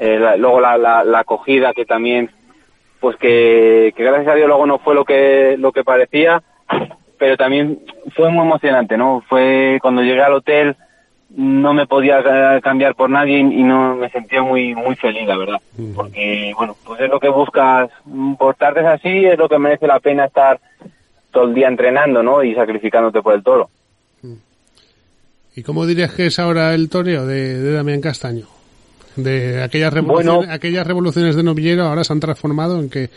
eh, la- luego la, la, la acogida que también pues que, que gracias a Dios luego no fue lo que lo que parecía pero también fue muy emocionante no fue cuando llegué al hotel no me podía eh, cambiar por nadie y no me sentía muy muy feliz la verdad. Porque bueno pues es lo que buscas mm, por tardes así es lo que merece la pena estar todo el día entrenando no y sacrificándote por el toro. ¿Y cómo dirías que es ahora el toreo de, de Damián Castaño? De aquellas revoluciones, Bueno. aquellas revoluciones de novillero ahora se han transformado en que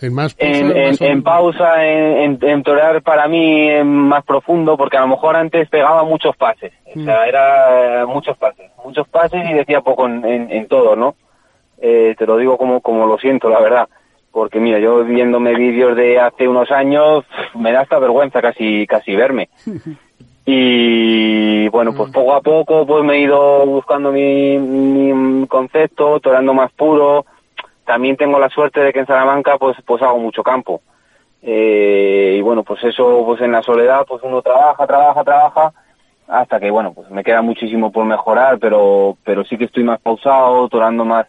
en más pausa, en, en, más- en pausa, en, en, torear para mí más profundo, porque a lo mejor antes pegaba muchos pases, o sea, era eh, muchos pases, muchos pases y decía poco en todo, ¿no? Eh, te lo digo como, como lo siento, la verdad, porque mira, yo viéndome vídeos de hace unos años, me da hasta vergüenza casi, casi verme. Y bueno, pues poco a poco pues me he ido buscando mi, mi concepto, torando más puro. También tengo la suerte de que en Salamanca pues pues hago mucho campo. Eh, y bueno, pues eso, pues en la soledad, pues uno trabaja, trabaja, trabaja, hasta que, bueno, pues me queda muchísimo por mejorar, pero, pero sí que estoy más pausado, torando más,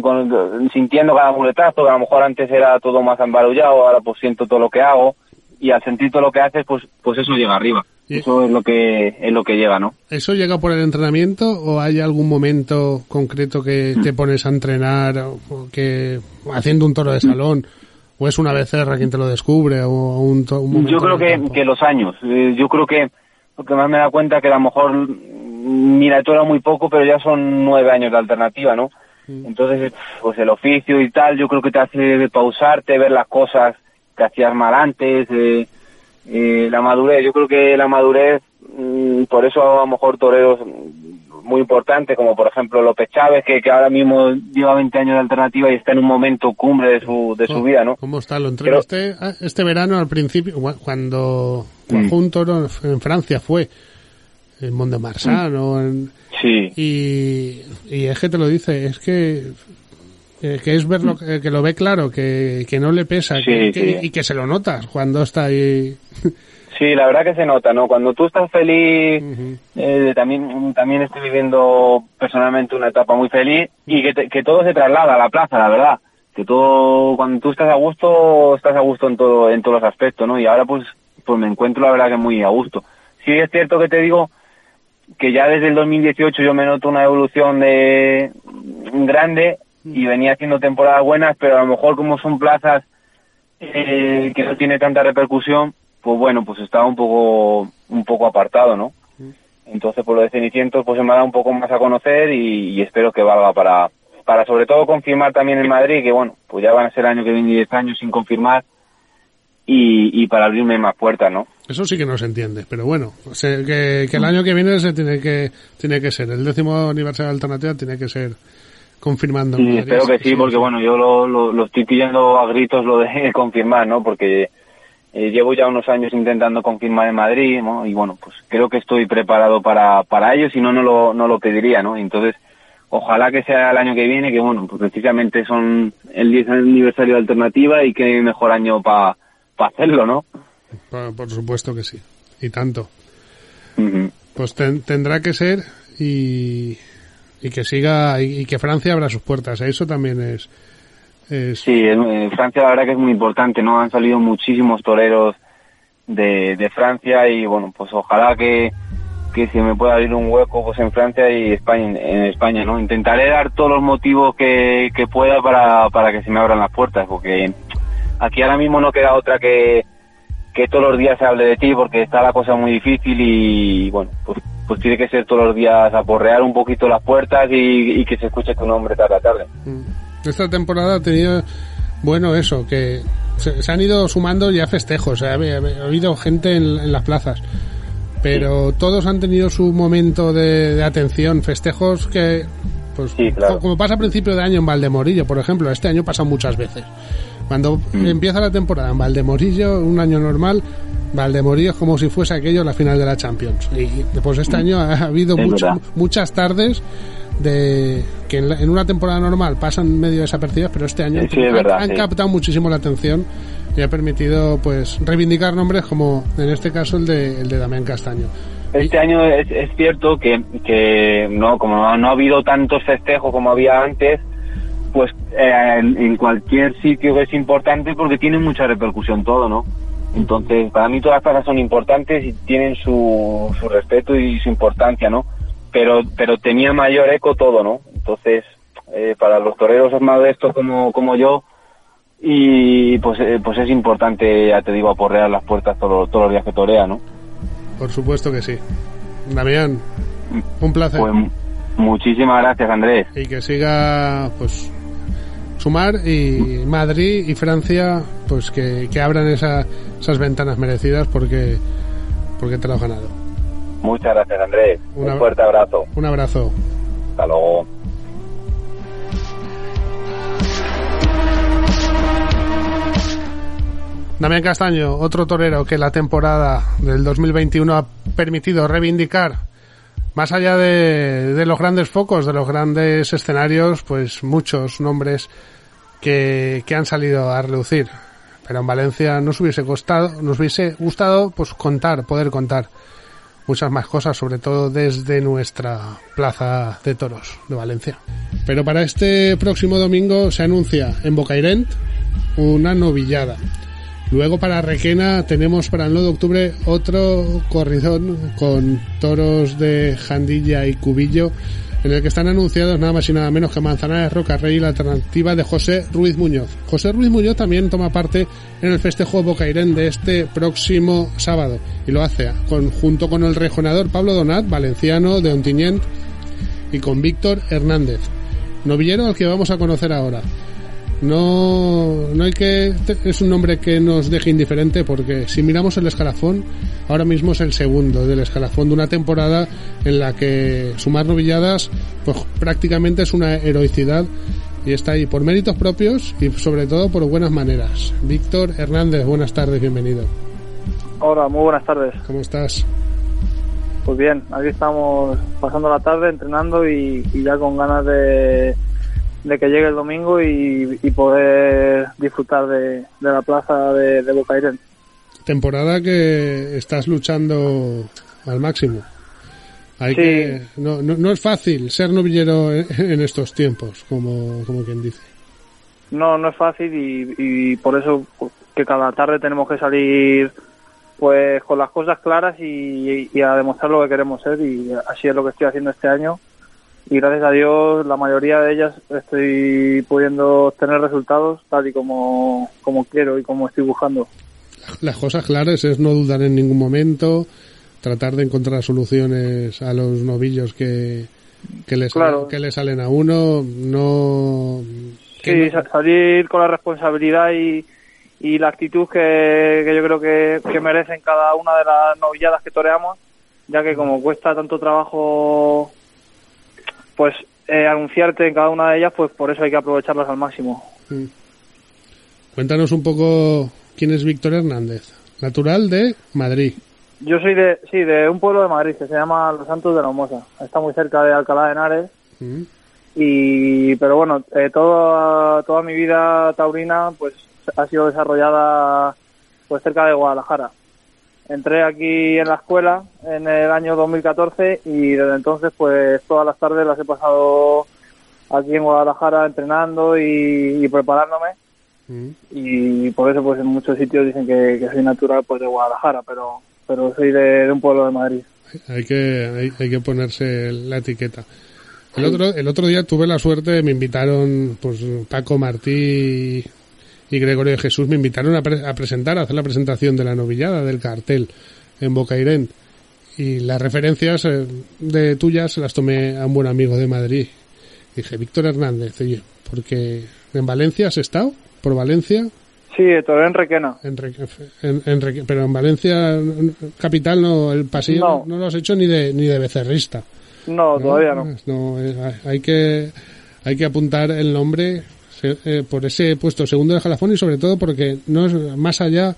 con- sintiendo cada muletazo, que a lo mejor antes era todo más embarullado, ahora pues siento todo lo que hago, y al sentir todo lo que haces, pues, pues eso llega arriba. Y- Eso es lo que, es lo que llega, ¿no? ¿Eso llega por el entrenamiento o hay algún momento concreto que te pones a entrenar o que haciendo un toro de salón o es una becerra quien te lo descubre o un, un Yo creo que, que los años. Eh, yo creo que lo que más me da cuenta que a lo mejor, mm, mira, tú era muy poco, pero ya son nueve años de alternativa, ¿no? Entonces, pues el oficio y tal, yo creo que te hace pausarte, ver las cosas que hacías mal antes, eh, eh, la madurez. Yo creo que la madurez, mm, por eso a lo mejor toreros mm, muy importantes, como por ejemplo López Chávez, que, que ahora mismo lleva 20 años de alternativa y está en un momento cumbre de su, de su vida, ¿no? ¿Cómo está? Lo entrevisté ah, este verano al principio, cuando cuajó Mm. un toro en Francia fue en Mont de Marsan o en- Sí. y, y es que te lo dice, es que eh, que es verlo, que, que lo ve claro, que, que no le pesa Sí, que- que- sí. y que se lo notas cuando está ahí. Sí, la verdad que se nota, ¿no? Cuando tú estás feliz, eh, también también estoy viviendo personalmente una etapa muy feliz y que, te- que todo se traslada a la plaza, la verdad. Que todo, cuando tú estás a gusto, estás a gusto en todo en todos los aspectos, ¿no? Y ahora pues pues me encuentro la verdad que muy a gusto. Sí es cierto que te digo que ya desde el 2018 yo me noto una evolución de grande y venía haciendo temporadas buenas, pero a lo mejor como son plazas eh, que no tiene tanta repercusión, pues bueno, pues estaba un poco un poco apartado, ¿no? Entonces, por lo de Cenicientos, pues se me ha dado un poco más a conocer y, y espero que valga para, para sobre todo confirmar también en Madrid, que bueno, pues ya van a ser el año que viene 10 años sin confirmar y, y para abrirme más puertas, ¿no? Eso sí que no se entiende, pero bueno, que, que el año que viene se tiene que tiene que ser el décimo aniversario de Alternativa tiene que ser confirmando. Sí, espero que sí, porque bueno, yo lo, lo, lo estoy pidiendo a gritos lo de confirmar, ¿no? Porque eh, llevo ya unos años intentando confirmar en Madrid, ¿no? Y bueno, pues creo que estoy preparado para, para ello, si no, no lo, no lo pediría, ¿no? Entonces, ojalá que sea el año que viene, que bueno, pues precisamente son el 10 aniversario de Alternativa y qué mejor año para hacerlo, ¿no? Por, por supuesto que sí, y tanto. Pues ten- tendrá que ser y, y que siga y, que Francia abra sus puertas. Eso también es, Sí, en Francia la verdad que es muy importante, ¿no? Han salido muchísimos toreros de, de Francia y bueno, pues ojalá que, que se me pueda abrir un hueco pues en Francia y España, en España, ¿no? Intentaré dar todos los motivos que, que pueda para, para que se me abran las puertas, porque aquí ahora mismo no queda otra que, que todos los días se hable de ti, porque está la cosa muy difícil y bueno, pues, pues tiene que ser todos los días aporrear un poquito las puertas y, y que se escuche tu nombre tarde a tarde. Esta temporada ha tenido, bueno, eso, que se, se han ido sumando ya festejos. eh, Ha, ha- ha habido gente en, en las plazas. Pero todos han tenido su momento de, de atención, festejos que, pues, Sí, claro. co- como pasa a principio de año en Valdemorillo, por ejemplo, este año pasa muchas veces. Cuando Mm. empieza la temporada en Valdemorillo, un año normal, Valdemorillo es como si fuese aquello la final de la Champions. Y pues este año ha habido mucho- muchas tardes de que en, la- en una temporada normal pasan medio desapercibidas, pero este año Sí, es han, verdad, han sí. captado muchísimo la atención y ha permitido pues reivindicar nombres como en este caso el de, el de Damián Castaño. Este año es, es cierto que, que no, como no, no ha habido tantos festejos como había antes, pues eh, en, en cualquier sitio es importante porque tiene mucha repercusión todo, ¿no? Entonces, para mí todas las plazas son importantes y tienen su, su respeto y su importancia, ¿no? Pero, pero tenía mayor eco todo, ¿no? Entonces, eh, para los toreros más modestos como, como yo, y pues, eh, pues es importante, ya te digo, aporrear las puertas todos, todos los días que torea, ¿no? Por supuesto que sí. Damián, un placer. Pues muchísimas gracias, Andrés. y que siga pues sumar y Madrid y Francia pues que, que abran esa- esas ventanas merecidas porque porque te lo has ganado. Muchas gracias, Andrés. Una- Un fuerte abrazo. Un abrazo. Hasta luego. Damián Castaño, otro torero que la temporada del 2021 ha permitido reivindicar, más allá de, de los grandes focos, de los grandes escenarios, pues muchos nombres que, que han salido a relucir. pero en Valencia nos hubiese costado, nos hubiese gustado pues contar, poder contar muchas más cosas, sobre todo desde nuestra plaza de toros de Valencia. Pero para este próximo domingo se anuncia en Bocairent una novillada. Luego para Requena tenemos para el 9 de octubre otro corridón con toros de Jandilla y Cubillo en el que están anunciados nada más y nada menos que Manzanares Roca Rey y la alternativa de José Ruiz Muñoz. José Ruiz Muñoz también toma parte en el festejo Bocairén de este próximo sábado y lo hace con, junto con el rejonador Pablo Donat, valenciano de Ontinyent, y con Víctor Hernández, novillero al que vamos a conocer ahora. No, no hay que. Es un nombre que nos deje indiferente porque si miramos el escalafón, ahora mismo es el segundo del escalafón de una temporada en la que sumar novilladas, pues prácticamente es una heroicidad y está ahí por méritos propios y sobre todo por buenas maneras. Víctor Hernández, buenas tardes, bienvenido. Hola, muy buenas tardes. ¿Cómo estás? Pues bien, aquí estamos pasando la tarde entrenando y, y ya con ganas de, de que llegue el domingo y, y poder disfrutar de, de la plaza de, de Bocairén. Temporada que estás luchando al máximo. Hay Sí. que, no, no, no es fácil ser novillero en, en estos tiempos, como, como quien dice. No, no es fácil y, y por eso que cada tarde tenemos que salir pues con las cosas claras y, y a demostrar lo que queremos ser y así es lo que estoy haciendo este año y gracias a Dios la mayoría de ellas estoy pudiendo obtener resultados tal y como, como quiero y como estoy buscando. Las cosas claras es no dudar en ningún momento, tratar de encontrar soluciones a los novillos que, que, les, Claro. que le salen a uno, no... Sí, no- sa- salir con la responsabilidad y, y la actitud que, que yo creo que, que merecen cada una de las novilladas que toreamos, ya que como cuesta tanto trabajo pues eh, anunciarte en cada una de ellas, pues por eso hay que aprovecharlas al máximo. Mm. Cuéntanos un poco quién es Víctor Hernández, natural de Madrid. Yo soy de, sí, de un pueblo de Madrid que se llama Los Santos de la Mosa. Está muy cerca de Alcalá de Henares. Mm. Y, pero bueno, eh, toda, toda mi vida taurina pues ha sido desarrollada pues cerca de Guadalajara. Entré aquí en la escuela en el año 2014 y desde entonces pues todas las tardes las he pasado aquí en Guadalajara entrenando y, y preparándome Mm. y por eso pues en muchos sitios dicen que, que soy natural pues de Guadalajara, pero pero soy de, de un pueblo de Madrid. Hay que, hay, hay que ponerse la etiqueta. El otro, el otro día tuve la suerte, me invitaron, pues Paco Martí y Gregorio de Jesús me invitaron a, pre- a presentar, a hacer la presentación de la novillada del cartel en Bocairent. Y las referencias eh, de tuyas se las tomé a un buen amigo de Madrid. Dije, Víctor Hernández, oye, porque en Valencia has estado, por Valencia, Sí, toré en Requena. en, en- en pero en Valencia capital no, el pasillo no, No. no lo has hecho ni de, ni de becerrista. No, todavía no. No, eh, hay que hay que apuntar el nombre por ese puesto segundo de jalafón y sobre todo porque no es más allá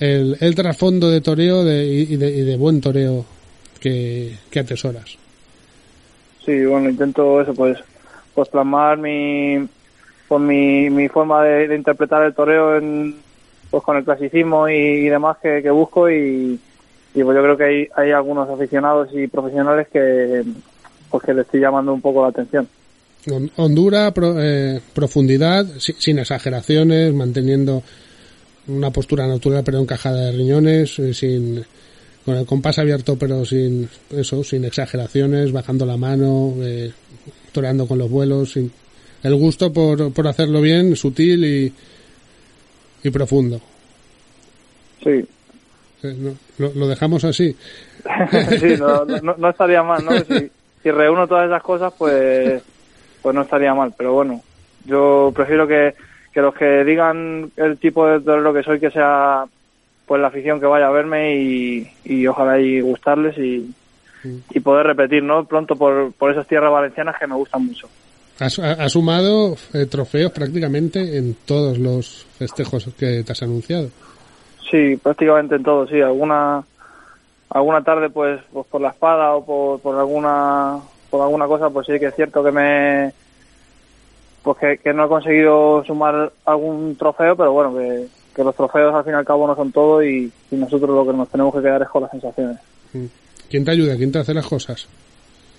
el, trasfondo de toreo de, y, de, y de buen toreo que, que atesoras. Sí, bueno, intento eso, pues, pues plasmar mi, pues mi, mi forma de, interpretar el toreo en, pues con el clasicismo y, demás que, que busco y, y pues yo creo que hay, hay algunos aficionados y profesionales que, pues que le estoy llamando un poco la atención. Hon- Hondura, pro- eh, profundidad, si- sin exageraciones, manteniendo una postura natural pero encajada de riñones, eh, sin con el compás abierto pero sin eso, sin exageraciones, bajando la mano, eh, toreando con los vuelos, sin el gusto por, por hacerlo bien, sutil y, y profundo. Sí, Eh, no, lo, lo dejamos así. sí, no, no, no estaría mal, ¿no? Si, si reúno todas esas cosas, pues, pues no estaría mal. Pero bueno, yo prefiero que, que los que digan el tipo de torero que soy, que sea pues la afición que vaya a verme y, y ojalá y gustarles y, y poder repetir, ¿no? Pronto por, por esas tierras valencianas que me gustan mucho. Has, ha- sumado eh, trofeos prácticamente en todos los festejos que te has anunciado. Sí, prácticamente en todo, sí. Alguna alguna tarde, pues, pues por la espada o por, por alguna por alguna cosa, pues sí que es cierto que me pues que, que no he conseguido sumar algún trofeo, pero bueno, que, que los trofeos al fin y al cabo no son todo y, y nosotros lo que nos tenemos que quedar es con las sensaciones. ¿Quién te ayuda? ¿Quién te hace las cosas?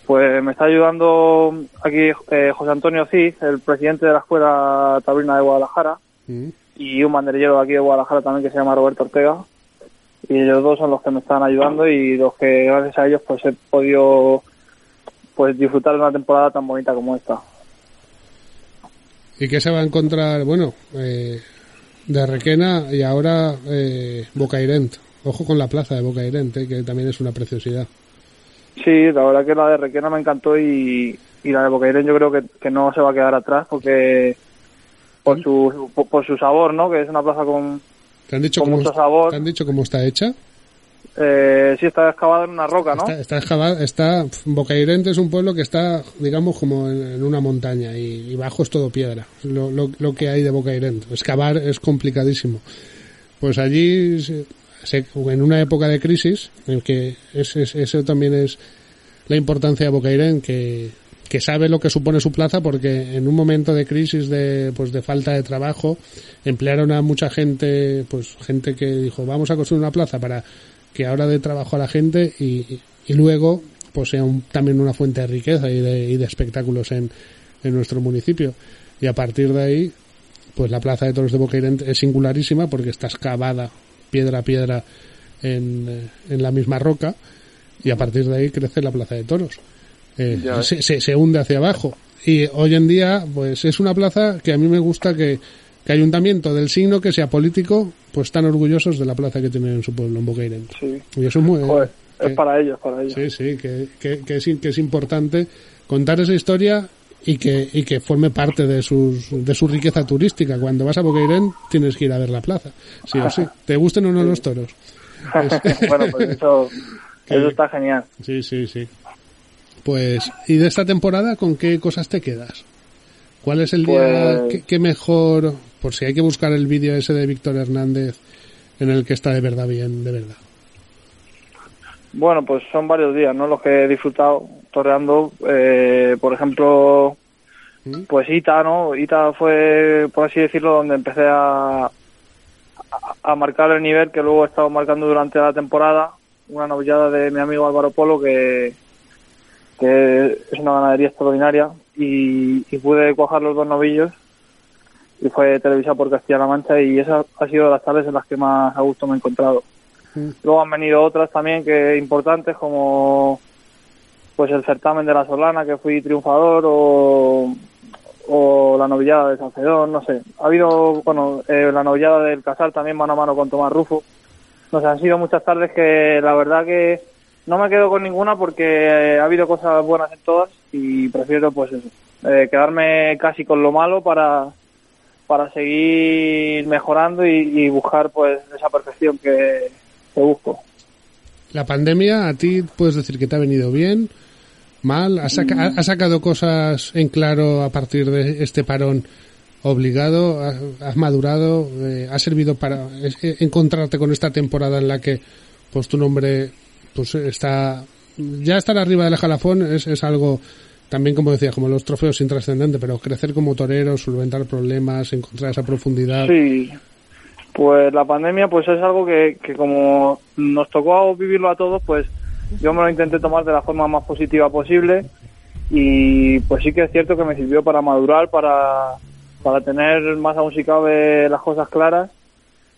Pues me está ayudando aquí eh, José Antonio Cid, el presidente de la Escuela Taurina de Guadalajara, Mm. y un banderillero de aquí de Guadalajara también que se llama Roberto Ortega. Y ellos dos son los que me están ayudando y los que gracias a ellos pues he podido pues disfrutar de una temporada tan bonita como esta. ¿Y qué se va a encontrar? Bueno, eh, de Requena y ahora eh, Bocairent. Ojo con la plaza de Bocairent, eh, que también es una preciosidad. Sí, la verdad que la de Requena me encantó y, y la de Bocairén yo creo que, que no se va a quedar atrás porque por su por, por su sabor, ¿no? Que es una plaza con ¿Te han dicho, Con cómo, mucho sabor. ¿te han dicho cómo está hecha? Eh, sí está excavada en una roca, ¿no? Está, está excavada, está, Bocairent es un pueblo que está, digamos, como en, una montaña y, bajo es todo piedra, lo, lo, que hay de Bocairent. Excavar es complicadísimo. Pues allí, se- en una época de crisis, en que es, es- eso también es la importancia de Bocairent, que, que sabe lo que supone su plaza porque en un momento de crisis de, pues de falta de trabajo, emplearon a mucha gente, pues gente que dijo, vamos a construir una plaza para que ahora dé trabajo a la gente y, y luego pues sea un- también una fuente de riqueza y de, y de espectáculos en, en nuestro municipio. Y a partir de ahí, pues la plaza de toros de Bocairent es singularísima porque está excavada piedra a piedra en, eh, en la misma roca y a partir de ahí crece la plaza de toros. Eh, se, se, se hunde hacia abajo. Y hoy en día, pues es una plaza que a mí me gusta que, que ayuntamiento del signo que sea político, pues están orgullosos de la plaza que tienen en su pueblo, en Bocairent. Sí. Y eso es muy... Joder, que- es para ellos, para ellos. Sí, sí, que, que, que es, que es importante contar esa historia y que, y que forme parte de, sus, de su riqueza turística. Cuando vas a Bocairent tienes que ir a ver la plaza, sí o sí. ¿Te gusten o no los toros? bueno, pues eso, eso está genial. Sí, sí, sí. Pues, ¿y de esta temporada con qué cosas te quedas? ¿Cuál es el día Pues- que, que mejor, por si hay que buscar el vídeo ese de Víctor Hernández en el que está de verdad bien, de verdad? Bueno, pues son varios días, ¿no? Los que he disfrutado toreando. Eh, por ejemplo, ¿Mm? pues Ita, ¿no? Ita fue, por así decirlo, donde empecé a, a, a marcar el nivel que luego he estado marcando durante la temporada. Una novillada de mi amigo Álvaro Polo, que, que es una ganadería extraordinaria. Y, y pude cuajar los dos novillos. Y fue televisada por Castilla-La Mancha. Y esas han sido las tardes en las que más a gusto me he encontrado. Luego han venido otras también que importantes como pues el certamen de la Solana que fui triunfador o, o la novillada de San Fedón, no sé. Ha habido, bueno, eh, la novillada del Casal también mano a mano con Tomás Rufo. No sé, han sido muchas tardes que la verdad que no me quedo con ninguna porque eh, ha habido cosas buenas en todas y prefiero pues eso, eh, quedarme casi con lo malo para para seguir mejorando y, y buscar pues esa perfección que, que busco. La pandemia, a ti puedes decir que te ha venido bien, mal, has, saca- has sacado cosas en claro a partir de este parón obligado, has, has madurado, eh, ha servido para es- eh, encontrarte con esta temporada en la que pues tu nombre pues está ya estar arriba del jalafón es, es algo también como decía como los trofeos intrascendente pero crecer como torero solventar problemas encontrar esa profundidad. Sí, pues la pandemia pues es algo que, que como nos tocó vivirlo a todos, pues yo me lo intenté tomar de la forma más positiva posible y pues sí que es cierto que me sirvió para madurar, para, para tener más aún si cabe las cosas claras.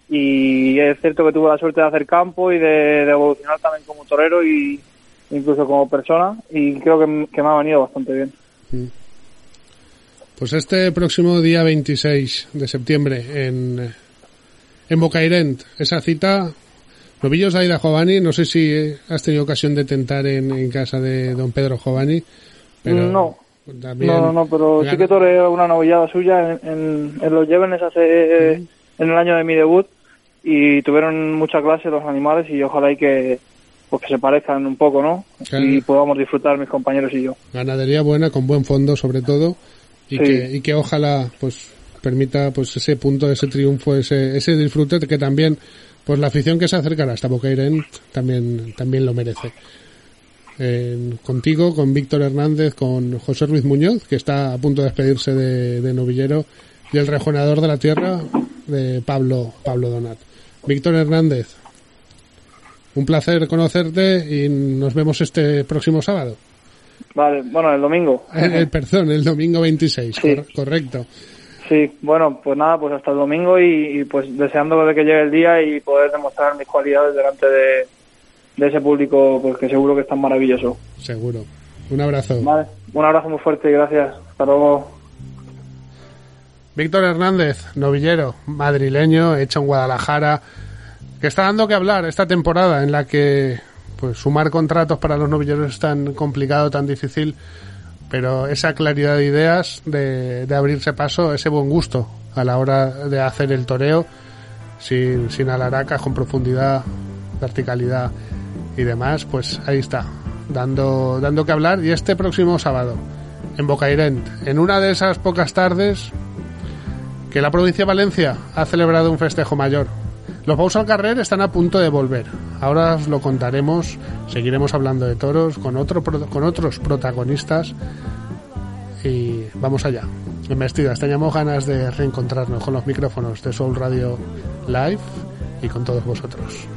Y es cierto que tuve la suerte de hacer campo y de, de evolucionar también como torero y incluso como persona y creo que, que me ha venido bastante bien. Pues este próximo día 26 de septiembre en, en Bocairent, esa cita, Novillos Aida Giovanni, no sé si has tenido ocasión de tentar en, en casa de don Pedro Giovanni, pero No. también No, no, no, pero sí que toré una novillada suya en, en, en los Llévenes hace, en el año de mi debut y tuvieron mucha clase los animales y ojalá y que, pues que se parezcan un poco, ¿no? Claro. Y podamos disfrutar mis compañeros y yo. ganadería buena, con buen fondo sobre todo, y, Sí. que, y que ojalá pues permita pues ese punto, ese triunfo, ese, ese disfrute que también pues la afición que se acercará hasta Bocairent también, también lo merece. Eh, contigo, con Víctor Hernández, con José Ruiz Muñoz, que está a punto de despedirse de, de novillero, y el rejonador de la tierra de Pablo, Pablo Donat. Víctor Hernández, un placer conocerte y nos vemos este próximo sábado. Vale, bueno, el domingo. El, el- perdón, el domingo 26, Sí. cor- correcto. Sí, bueno, pues nada, pues hasta el domingo y, y, pues deseando de que llegue el día y poder demostrar mis cualidades delante de, de ese público pues que seguro que es tan maravilloso. Seguro. Un abrazo. Vale, un abrazo muy fuerte y gracias. Hasta luego. Víctor Hernández, novillero, madrileño, hecho en Guadalajara, que está dando que hablar esta temporada en la que pues sumar contratos para los novilleros es tan complicado, tan difícil, pero esa claridad de ideas, de, abrirse paso, ese buen gusto a la hora de hacer el toreo, sin, sin alaracas, con profundidad, verticalidad y demás, pues ahí está, dando, dando que hablar. Y este próximo sábado, en Bocairent, en una de esas pocas tardes que la provincia de Valencia ha celebrado un festejo mayor. Los Baus al Carrer están a punto de volver. Ahora os lo contaremos, seguiremos hablando de toros con, otros protagonistas y vamos allá. Embestidas, teníamos ganas de reencontrarnos con los micrófonos de Soul Radio Live y con todos vosotros.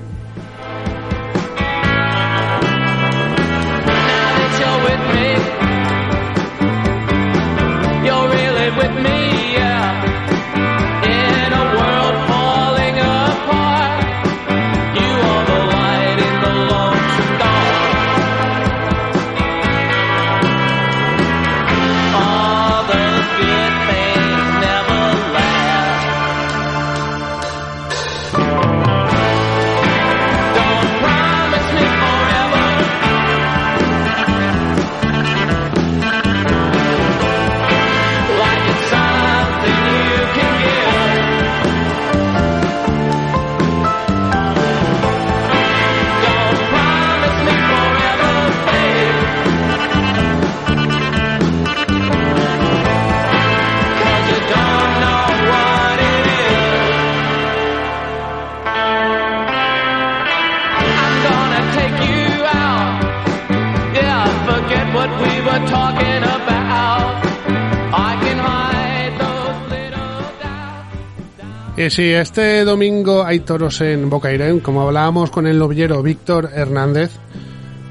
Y sí, este domingo hay toros en Bocairén, como hablábamos con el novillero Víctor Hernández,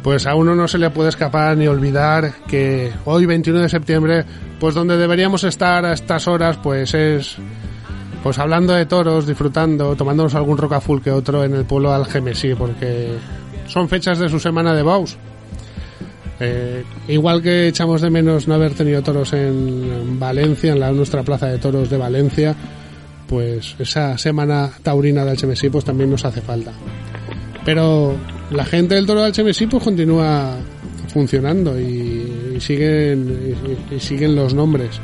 pues a uno no se le puede escapar ni olvidar que hoy 21 de septiembre, pues donde deberíamos estar a estas horas, pues es pues hablando de toros, disfrutando, tomándonos algún roca full que otro en el pueblo Algemesí, porque son fechas de su semana de Baus. Eh, igual que echamos de menos no haber tenido toros en Valencia, en la, nuestra plaza de toros de Valencia, pues esa semana taurina del HMSI pues también nos hace falta. Pero la gente del toro del HMSI pues continúa funcionando y, siguen y, siguen los nombres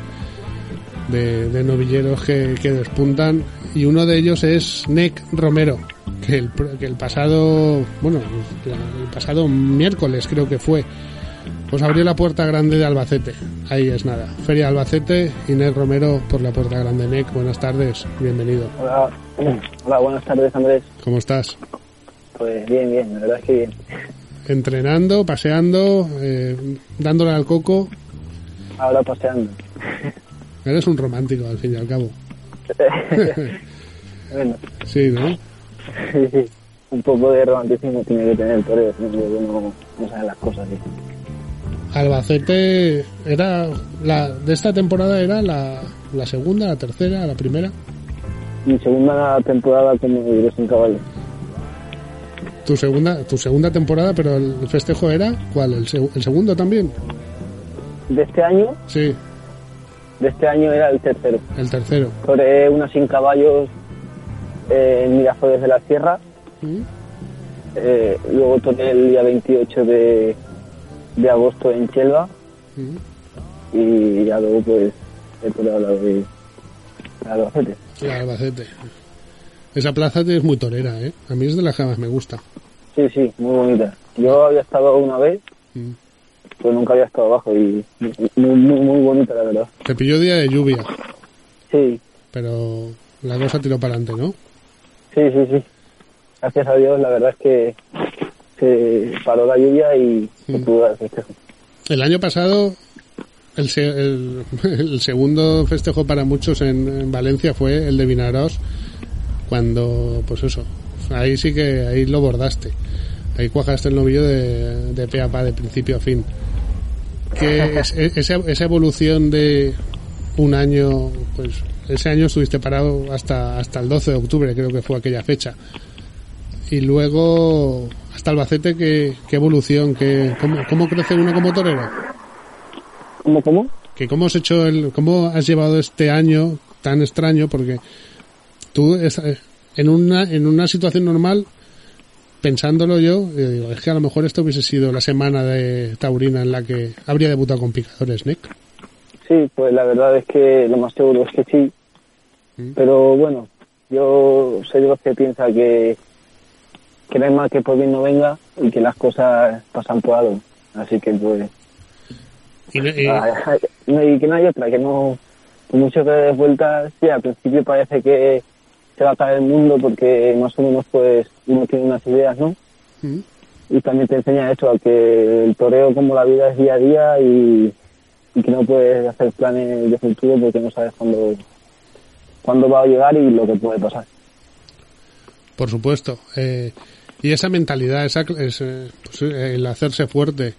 de, de novilleros que, que despuntan y uno de ellos es Nick Romero que el, que el pasado bueno el pasado miércoles creo que fue pues abrió la puerta grande de Albacete ahí es nada Feria de Albacete y Nick Romero por la puerta grande Nick buenas tardes bienvenido Hola, hola, buenas tardes Andrés. ¿cómo estás? Pues bien, bien, la verdad es que bien. entrenando paseando eh, dándole al coco Ahora paseando. eres un romántico al fin y al cabo bueno, sí ¿no? sí, sí. Un poco de romanticismo tiene que tener si no, no, no saben las cosas. ¿sí? Albacete era la de esta temporada era la, la segunda, la tercera, la primera. Mi segunda temporada como Vivir sin caballo. Tu segunda, tu segunda temporada, pero el festejo era ¿cuál? El, seg- el segundo también. De este año, Sí, de este año era el tercero. el tercero. Toreé una sin caballos eh, en Miraflores de la Sierra. ¿Mm? Eh, luego toreé el día 28 de, de agosto en Chelva. Y ya luego pues he toreado la de Albacete. La Albacete. Esa plaza es muy torera, ¿eh? A mí es de las que más me gusta. Sí, sí, muy bonita. Yo había estado una vez, Mm. pero nunca había estado abajo y muy, muy, muy bonita, la verdad. Te pilló día de lluvia, Sí, pero la cosa tiró para adelante, ¿no? sí, sí, sí. Gracias a Dios, la verdad es que se paró la lluvia y se Mm. pudo dar el festejo. El año pasado el, se- el, el segundo festejo para muchos en, en Valencia fue el de Vinaros, cuando, pues eso, ahí sí que ahí lo bordaste. Ahí cuajaste el novillo de, de pe a pa, de principio a fin. Que es- esa, esa evolución de un año, pues ese año estuviste parado hasta, hasta el 12 de octubre, creo que fue aquella fecha. Y luego hasta Albacete, ¿qué, qué evolución? Qué, cómo, ¿Cómo crece uno como torero? ¿Cómo, cómo? que cómo has hecho el, cómo has llevado este año tan extraño, porque tú es- eh, en una en una situación normal, pensándolo yo, yo digo, es que a lo mejor esto hubiese sido la semana de taurina en la que habría debutado con picadores, Nick. Sí, pues la verdad es que lo más seguro es que sí. Mm. Pero bueno, yo soy de los que piensa que, que no hay mal que por bien no venga y que las cosas pasan por algo. Así que pues... Y, no- y- ah, y que no hay otra, que no... Por mucho que des vueltas, sí, al principio parece que se va a caer el mundo porque más o menos pues uno tiene unas ideas, ¿no? Mm. y también te enseña eso, a que el toreo como la vida es día a día y, y que no puedes hacer planes de futuro porque no sabes cuándo, cuándo va a llegar y lo que puede pasar. por supuesto. Eh, y esa mentalidad, esa, es, pues, el hacerse fuerte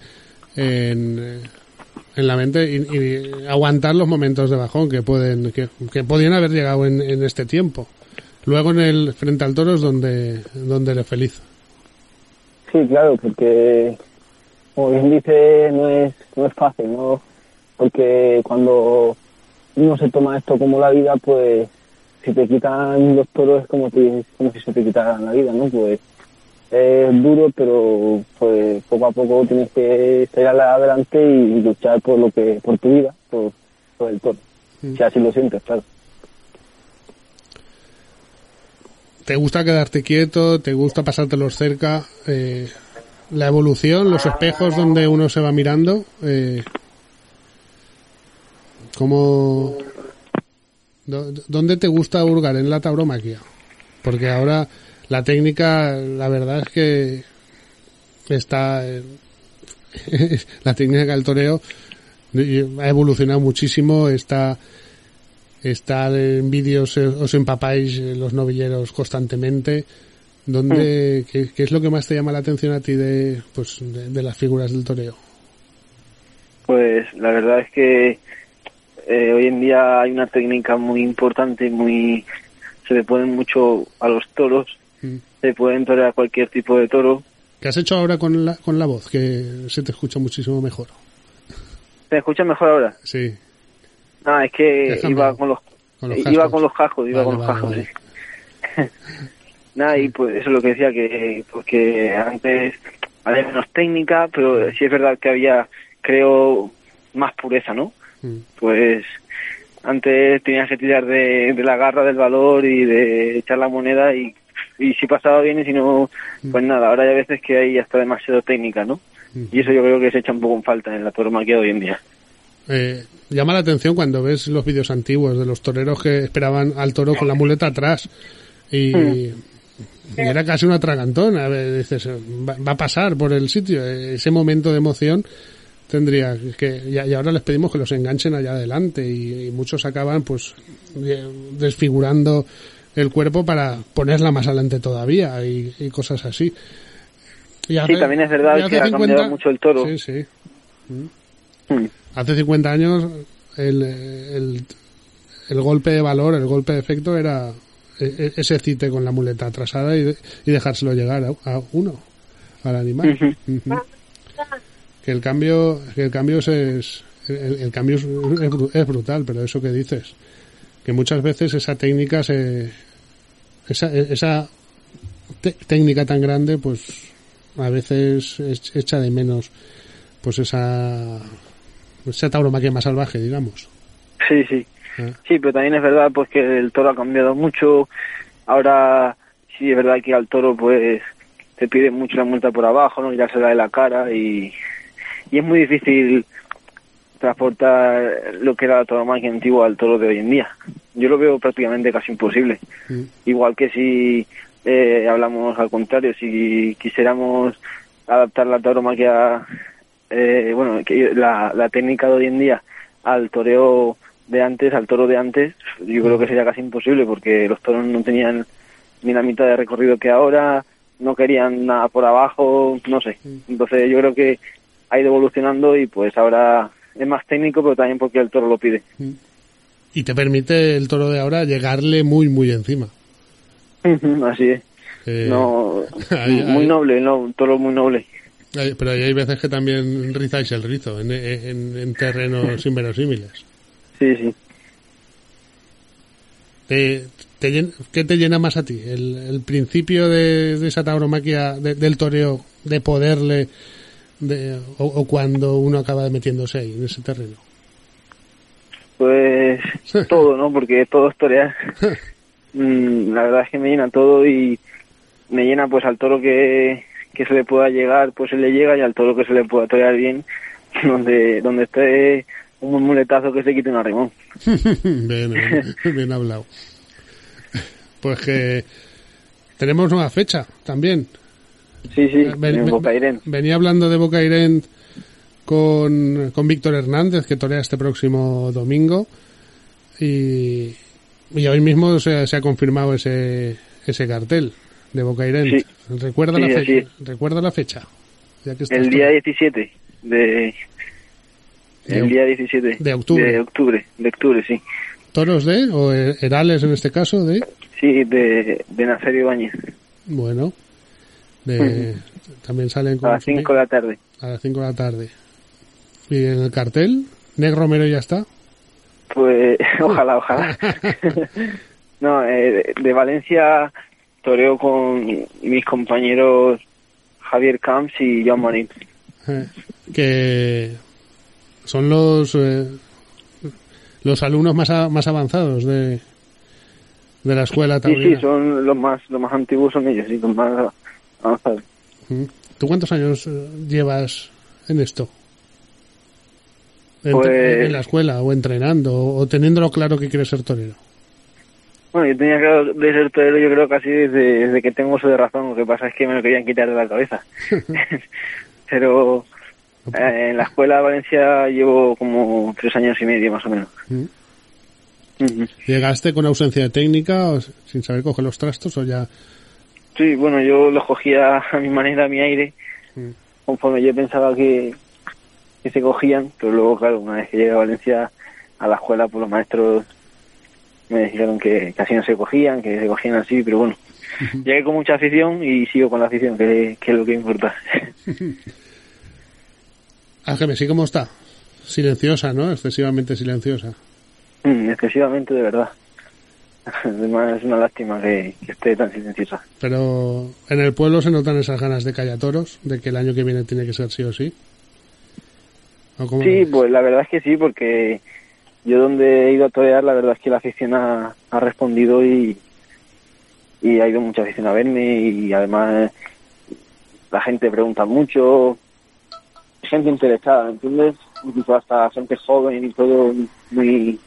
en, en la mente y, aguantar los momentos de bajón que pueden que, que podían haber llegado en, en este tiempo. Luego en el frente al toro es donde donde eres feliz. Sí, claro, porque como bien dice, no es, no es fácil, ¿no? Porque cuando uno se toma esto como la vida, pues si te quitan los toros es como, si- como si se te quitaran la vida, ¿no? Pues es duro, pero pues poco a poco tienes que salir adelante y luchar por lo que, por tu vida, por, por el toro. Si así lo sientes, claro. ¿Te gusta quedarte quieto? ¿Te gusta pasártelos cerca? Eh, la evolución, los espejos donde uno se va mirando. Eh, ¿Cómo, ¿Dónde te gusta hurgar? ¿En la tauromaquia? Porque ahora la técnica, la verdad es que está... la técnica del toreo ha evolucionado muchísimo, está estar en vídeos eh, os empapáis eh, los novilleros constantemente ¿Dónde, qué, qué es lo que más te llama la atención a ti de, pues, de, de las figuras del toreo? Pues la verdad es que eh, hoy en día hay una técnica muy importante, muy se le ponen mucho a los toros, Mm. Se pueden torear cualquier tipo de toro. ¿Qué has hecho ahora con la, con la voz? Que se te escucha muchísimo mejor. ¿Se escucha mejor ahora? Sí. Ah, es que iba con los, Con los iba con los cascos, iba Vale, con los vale, cascos. vale. sí. Nada, y pues eso es lo que decía, que porque antes había menos técnica, pero sí es verdad que había, creo, más pureza, ¿no? Mm. Pues antes tenías que tirar de, de la garra del valor y de echar la moneda y, y si pasaba bien y si no, pues nada, ahora hay veces que hay hasta demasiado técnica, ¿no? Y eso yo creo que se echa un poco en falta en la tauromaquia de hoy en día. Eh, llama la atención cuando ves los vídeos antiguos de los toreros que esperaban al toro con la muleta atrás y, y era casi una tragantona. A ver, dices, va, va a pasar por el sitio. Ese momento de emoción tendría que y, ahora les pedimos que los enganchen allá adelante y, y muchos acaban pues de- desfigurando el cuerpo para ponerla más adelante todavía y, y cosas así. Y Sí, también es verdad que ha cambiado mucho el toro. Sí, sí. Mm. Hace 50 años el, el, el golpe de valor, el golpe de efecto era e- e- ese cite con la muleta atrasada y, y dejárselo llegar a, a uno, al animal. Que el cambio, que el cambio es, es- el, el cambio es, es brutal, pero eso que dices, que muchas veces esa técnica se, esa, esa técnica tan grande, pues a veces es- echa de menos, pues esa, esa tauromaquia más salvaje, digamos. Sí, sí. Ah. Sí, pero también es verdad pues que el toro ha cambiado mucho. Ahora sí es verdad que al toro pues te piden mucho la multa por abajo, no tirársela de la cara y, y es muy difícil transportar lo que era la tauromaquia antigua al toro de hoy en día. Yo lo veo prácticamente casi imposible. Mm. Igual que si eh, hablamos al contrario, si quisiéramos adaptar la tauromaquia eh, bueno, que la, la técnica de hoy en día al toreo de antes, al toro de antes, yo creo que sería casi imposible porque los toros no tenían ni la mitad de recorrido que ahora, no querían nada por abajo, no sé. Entonces yo creo que ha ido evolucionando y pues ahora es más técnico, pero también porque el toro lo pide. Y te permite el toro de ahora llegarle muy, muy encima. Así es. Eh, No, muy noble, no, un toro muy noble. Hay- Pero hay veces que también rizáis el rizo en, en- en terrenos inverosímiles. Sí, sí. Te, ¿Qué te llena más a ti? ¿El, el principio de, de esa tauromaquia de- del toreo, de poderle, de, o, o cuando uno acaba metiéndose ahí, en ese terreno? Pues todo, ¿no? Porque todo es torear. Mm, la verdad es que me llena todo y me llena pues al toro que, que se le pueda llegar, pues se le llega y al toro que se le pueda torear bien, donde donde esté un muletazo que se quite un arrimón. bien, bien, bien hablado. Pues que tenemos nueva fecha también. Sí, sí, Ven- en ven- Bocairén. Venía hablando de Bocairén con, con Víctor Hernández, que torea este próximo domingo. Y, y hoy mismo se, se ha confirmado ese, ese cartel de. Sí. ¿Recuerda, Sí, la fecha? ¿Recuerda la fecha? Ya que estás El día 17 de... El día 17 de octubre. De octubre, de octubre, sí. ¿Toros de? ¿O Herales en este caso? de Sí, de, de Nazario Ibáñez. Bueno. De, también salen A con las 5 de la tarde. a las 5 de la tarde. ¿Y en el cartel? ¿Neg Romero ya está? Pues ojalá, ojalá. no, eh, de, Valencia toreo con mis compañeros Javier Camps y Joan Marín. Eh, que son los eh, los alumnos más, a- más avanzados de, de la escuela Sí, sí, taurina. son los más los más antiguos son ellos, sí, los más ¿Tú cuántos años eh, llevas en esto? En, Pues- en la escuela o entrenando o, teniéndolo claro que quieres ser torero. Bueno, yo tenía claro de ser torero, yo creo casi desde, desde que tengo uso de razón, lo que pasa es que me lo querían quitar de la cabeza. Pero eh, en la escuela de Valencia llevo como tres años y medio más o menos. Mm. ¿Llegaste con ausencia de técnica o sin saber coger los trastos o ya? Sí, bueno, yo los cogía a mi manera, a mi aire, conforme yo pensaba que, que se cogían, pero luego, claro, una vez que llegué a Valencia a la escuela, pues los maestros me dijeron que casi no se cogían, que se cogían así, pero bueno, llegué con mucha afición y sigo con la afición, que, que es lo que importa. Ángel, sí, ¿cómo está? Silenciosa, ¿no? Excesivamente silenciosa. Mm, Excesivamente, de verdad. Además, es una lástima que, que esté tan silenciosa. Pero en el pueblo se notan esas ganas de callatoros, de que el año que viene tiene que ser sí o sí. ¿O cómo Sí, pues la verdad es que sí, porque yo donde he ido a torear, la verdad es que la afición ha, ha respondido y, y ha ido mucha afición a verme y además la gente pregunta mucho, gente interesada, ¿entiendes? Incluso hasta gente joven y todo muy,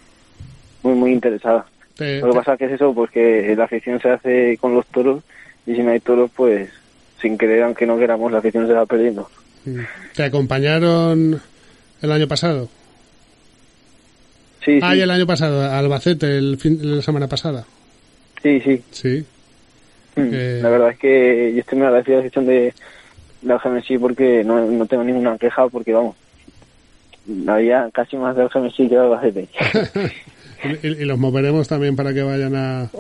muy, muy interesada. Te, Lo que te- pasa que es eso, pues que la afición se hace con los toros y si no hay toros, pues sin querer, aunque no queramos, la afición se va perdiendo. ¿Te acompañaron el año pasado? Sí, Ah, sí, y el año pasado, Albacete, el fin, la semana pasada. sí, sí. Sí. Mm, Eh. La verdad es que yo estoy muy agradecido de la decisión de, de Algemesí porque no, no tengo ninguna queja porque vamos, había casi más de Algemesí que de Albacete. y, y los moveremos también para que vayan a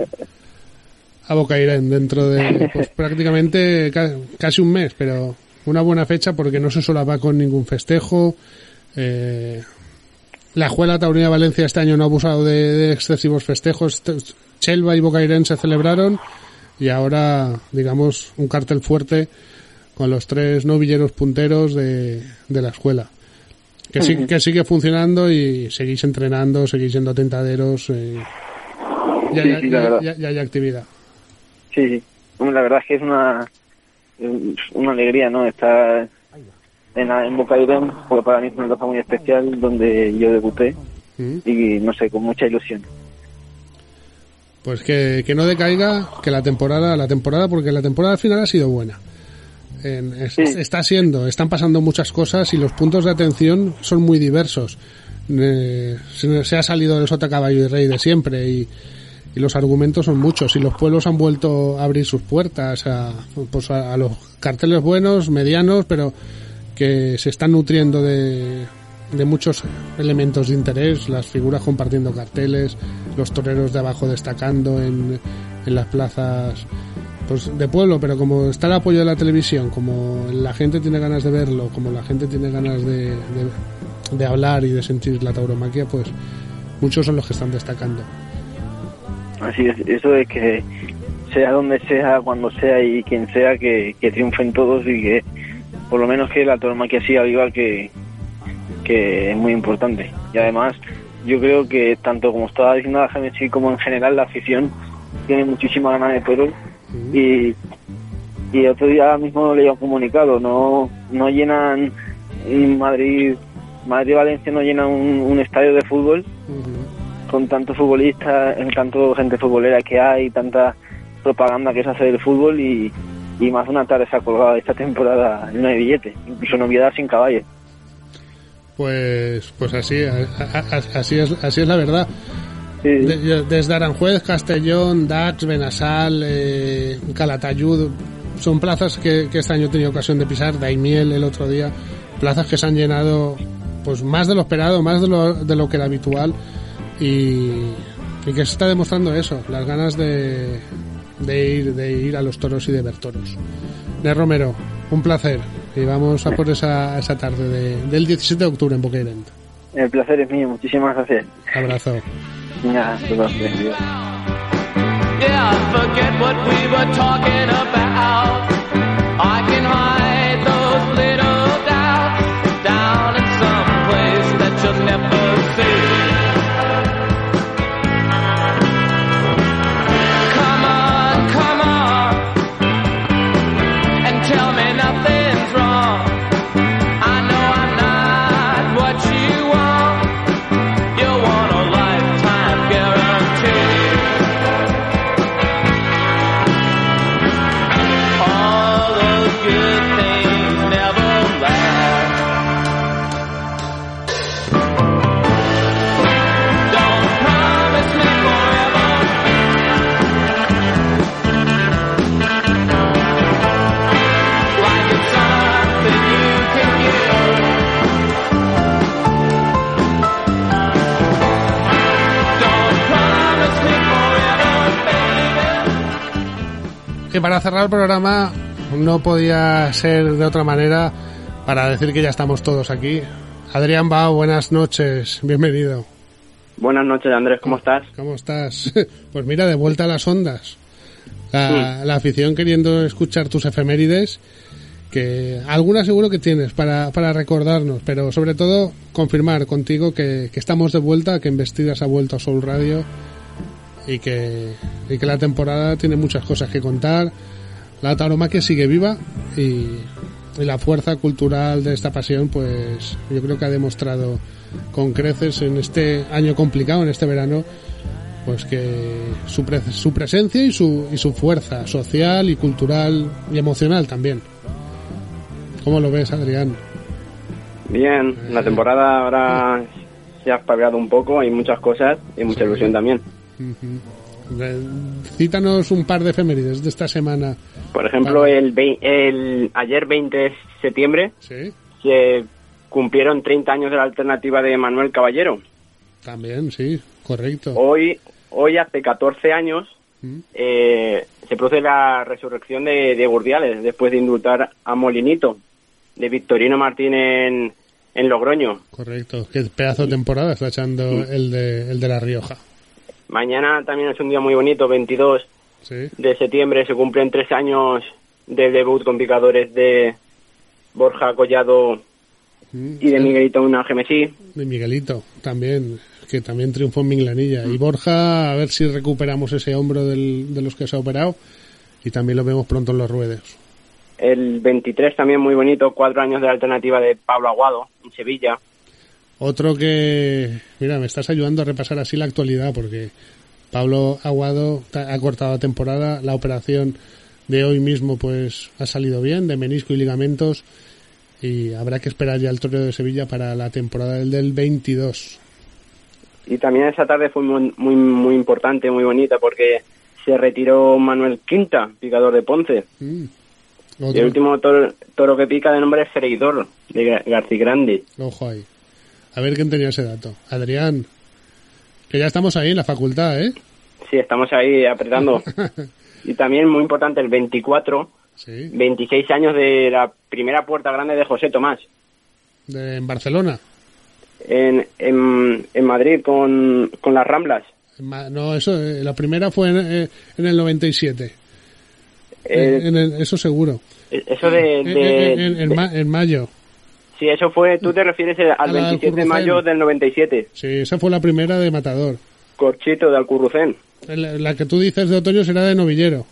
a Bocairén dentro de pues, prácticamente ca- casi un mes, pero una buena fecha porque no se solapa con ningún festejo. Eh, la Escuela Taurina de Valencia este año no ha abusado de, de excesivos festejos. Chelva y Bocairén se celebraron y ahora, digamos, un cartel fuerte con los tres novilleros punteros de, de la escuela. Que, sí- que sigue funcionando y seguís entrenando, seguís siendo tentaderos. eh, Sí, ya- sí, verdad. ya- ya hay actividad. Sí, sí. La verdad es que es una, una alegría, ¿no? Estar en, en Bocairén, porque para mí es una etapa muy especial donde yo debuté Mm. y no sé, con mucha ilusión. Pues que, que no decaiga, que la temporada, la temporada, porque la temporada al final ha sido buena. En- es- Sí. Está siendo, están pasando muchas cosas y los puntos de atención son muy diversos. Eh, se, se ha salido del sota caballo y rey de siempre y, y los argumentos son muchos y los pueblos han vuelto a abrir sus puertas a, pues a, a los carteles buenos, medianos, pero que se están nutriendo de, de muchos elementos de interés, las figuras compartiendo carteles, los toreros de abajo destacando en, en las plazas pues de pueblo, pero como está el apoyo de la televisión, como la gente tiene ganas de verlo, como la gente tiene ganas de, de, hablar y de sentir la tauromaquia, pues muchos son los que están destacando. Así es, eso de que sea donde sea, cuando sea y quien sea, que, que triunfen todos y que por lo menos que la tauromaquia siga viva, que, que es muy importante. Y además, yo creo que tanto como estaba diciendo la Genesis como en general la afición tiene muchísima ganas de y, y otro día mismo leía un comunicado, no, no llenan en Madrid, Madrid-Valencia no llenan un, un estadio de fútbol con tantos futbolistas, en tanto gente futbolera que hay, tanta propaganda que se hace del fútbol y, y más una tarde se ha colgado esta temporada no hay billete, incluso novedad sin caballo. Pues, pues así, a- a- a- así es, así es la verdad. De- desde Aranjuez, Castellón, Dax, Benasal, eh, Calatayud, son plazas que, que este año he tenido ocasión de pisar, Daimiel el otro día, plazas que se han llenado pues más de lo esperado, más de lo, de lo que era habitual y, y que se está demostrando eso, las ganas de, de ir, de ir a los toros y de ver toros. De Romero, un placer y vamos a por esa, esa tarde de- del 17 de octubre en Boquerent. El placer es mío, muchísimas gracias. Abrazo. Nada, todo bien, Dios. Yeah, forget what we were talking about. I can hide Y para cerrar el programa, no podía ser de otra manera para decir que ya estamos todos aquí. Adrián Bao, buenas noches, bienvenido. Buenas noches, Andrés, ¿cómo estás? ¿Cómo estás? Pues mira, de vuelta a las ondas. La, la afición queriendo escuchar tus efemérides, que algunas seguro que tienes para, para recordarnos, pero sobre todo confirmar contigo que, que estamos de vuelta, que Embestidas ha vuelto a Soul Radio y que, y que la temporada tiene muchas cosas que contar. La tauromaquia sigue viva y, y la fuerza cultural de esta pasión, pues yo creo que ha demostrado con creces en este año complicado, en este verano, pues que su, pre- su presencia y su, y su fuerza social y cultural y emocional también. ¿Cómo lo ves, Adrián? Bien, la temporada ahora se ha espabilado un poco, hay muchas cosas y mucha ilusión también. Eh, Cítanos un par de efemérides de esta semana. Por ejemplo, Vale. el, vei- el ayer 20 de septiembre Sí, se cumplieron 30 años de la alternativa de Manuel Caballero. también, sí, correcto. Hoy, hoy hace 14 años Mm. eh, se produce la resurrección de, de Gurdiales después de indultar a Molinito de Victorino Martín en, en Logroño. Correcto. Qué pedazo de temporada está echando el de, el de La Rioja. Mañana también es un día muy bonito, 22 Sí, de septiembre, se cumplen tres años del debut con picadores de Borja Collado Mm, y de sí. Miguelito Una Gemesí. de Miguelito también, que también triunfó en Minglanilla. Y Borja, a ver si recuperamos ese hombro del- de los que se ha operado y también lo vemos pronto en los ruedos. El 23 también muy bonito, cuatro años de la alternativa de Pablo Aguado en Sevilla. Otro que, mira, me estás ayudando a repasar así la actualidad porque Pablo Aguado ha cortado la temporada, la operación de hoy mismo pues ha salido bien, de menisco y ligamentos, y habrá que esperar ya el torneo de Sevilla para la temporada del, del 22. Y también esa tarde fue muy, muy, muy importante, muy bonita, porque se retiró Manuel Quinta, picador de Ponce. Mm. Y el último toro, toro que pica de nombre es Freidor, de Gar- Garcigrande. Ojo ahí. A ver quién tenía ese dato. Adrián, que ya estamos ahí en la facultad, ¿eh? Sí, estamos ahí apretando. y también muy importante, el 24, Sí, 26 años de la primera puerta grande de José Tomás. de, en Barcelona. En, en, en Madrid con, con las Ramblas. No, eso, eh, la primera fue en, eh, en el 97. Eh, En el- eso seguro. eso de... En, de- en- en- en de- ma- en mayo. Sí, eso fue... Tú te refieres al A la del 27 de mayo del 97. Sí, esa fue la primera de Matador. Corchito de Alcurrucén. La, la que tú dices de otoño será de novillero.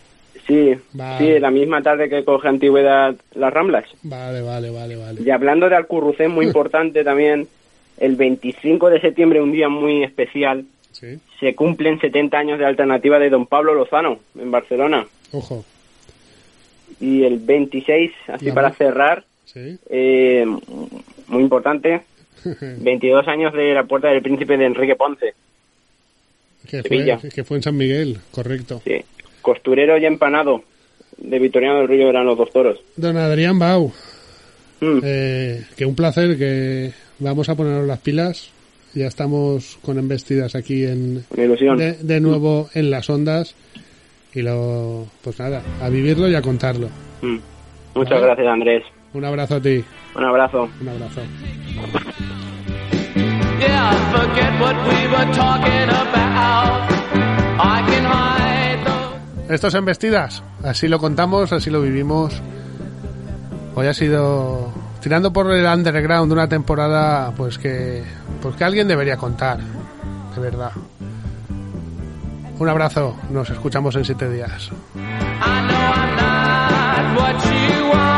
Sí, Vale. sí, la misma tarde que coge antigüedad las Ramblas. Vale, vale, vale, vale. Y hablando de Alcurrucén, muy importante también, el 25 de septiembre, un día muy especial, Sí, se cumplen 70 años de alternativa de don Pablo Lozano en Barcelona. ojo. Y el 26, así para cerrar, Sí. eh, muy importante, 22 años de la Puerta del Príncipe de Enrique Ponce. que, Sevilla. fue, que fue en San Miguel, correcto. Sí. Costurero y empanado de Victoriano del Río eran los dos toros. Don Adrián Bau, Mm. eh, que un placer que vamos a ponernos las pilas. Ya estamos con embestidas aquí en de, de nuevo en las ondas y lo pues nada, a vivirlo y a contarlo. Mm. Muchas Vale. gracias, Andrés. Un abrazo a ti, Un abrazo. un abrazo. Estos embestidas, así lo contamos, así lo vivimos. Hoy ha sido tirando por el underground una temporada pues que pues que alguien debería contar, de verdad. Un abrazo, nos escuchamos en siete días. I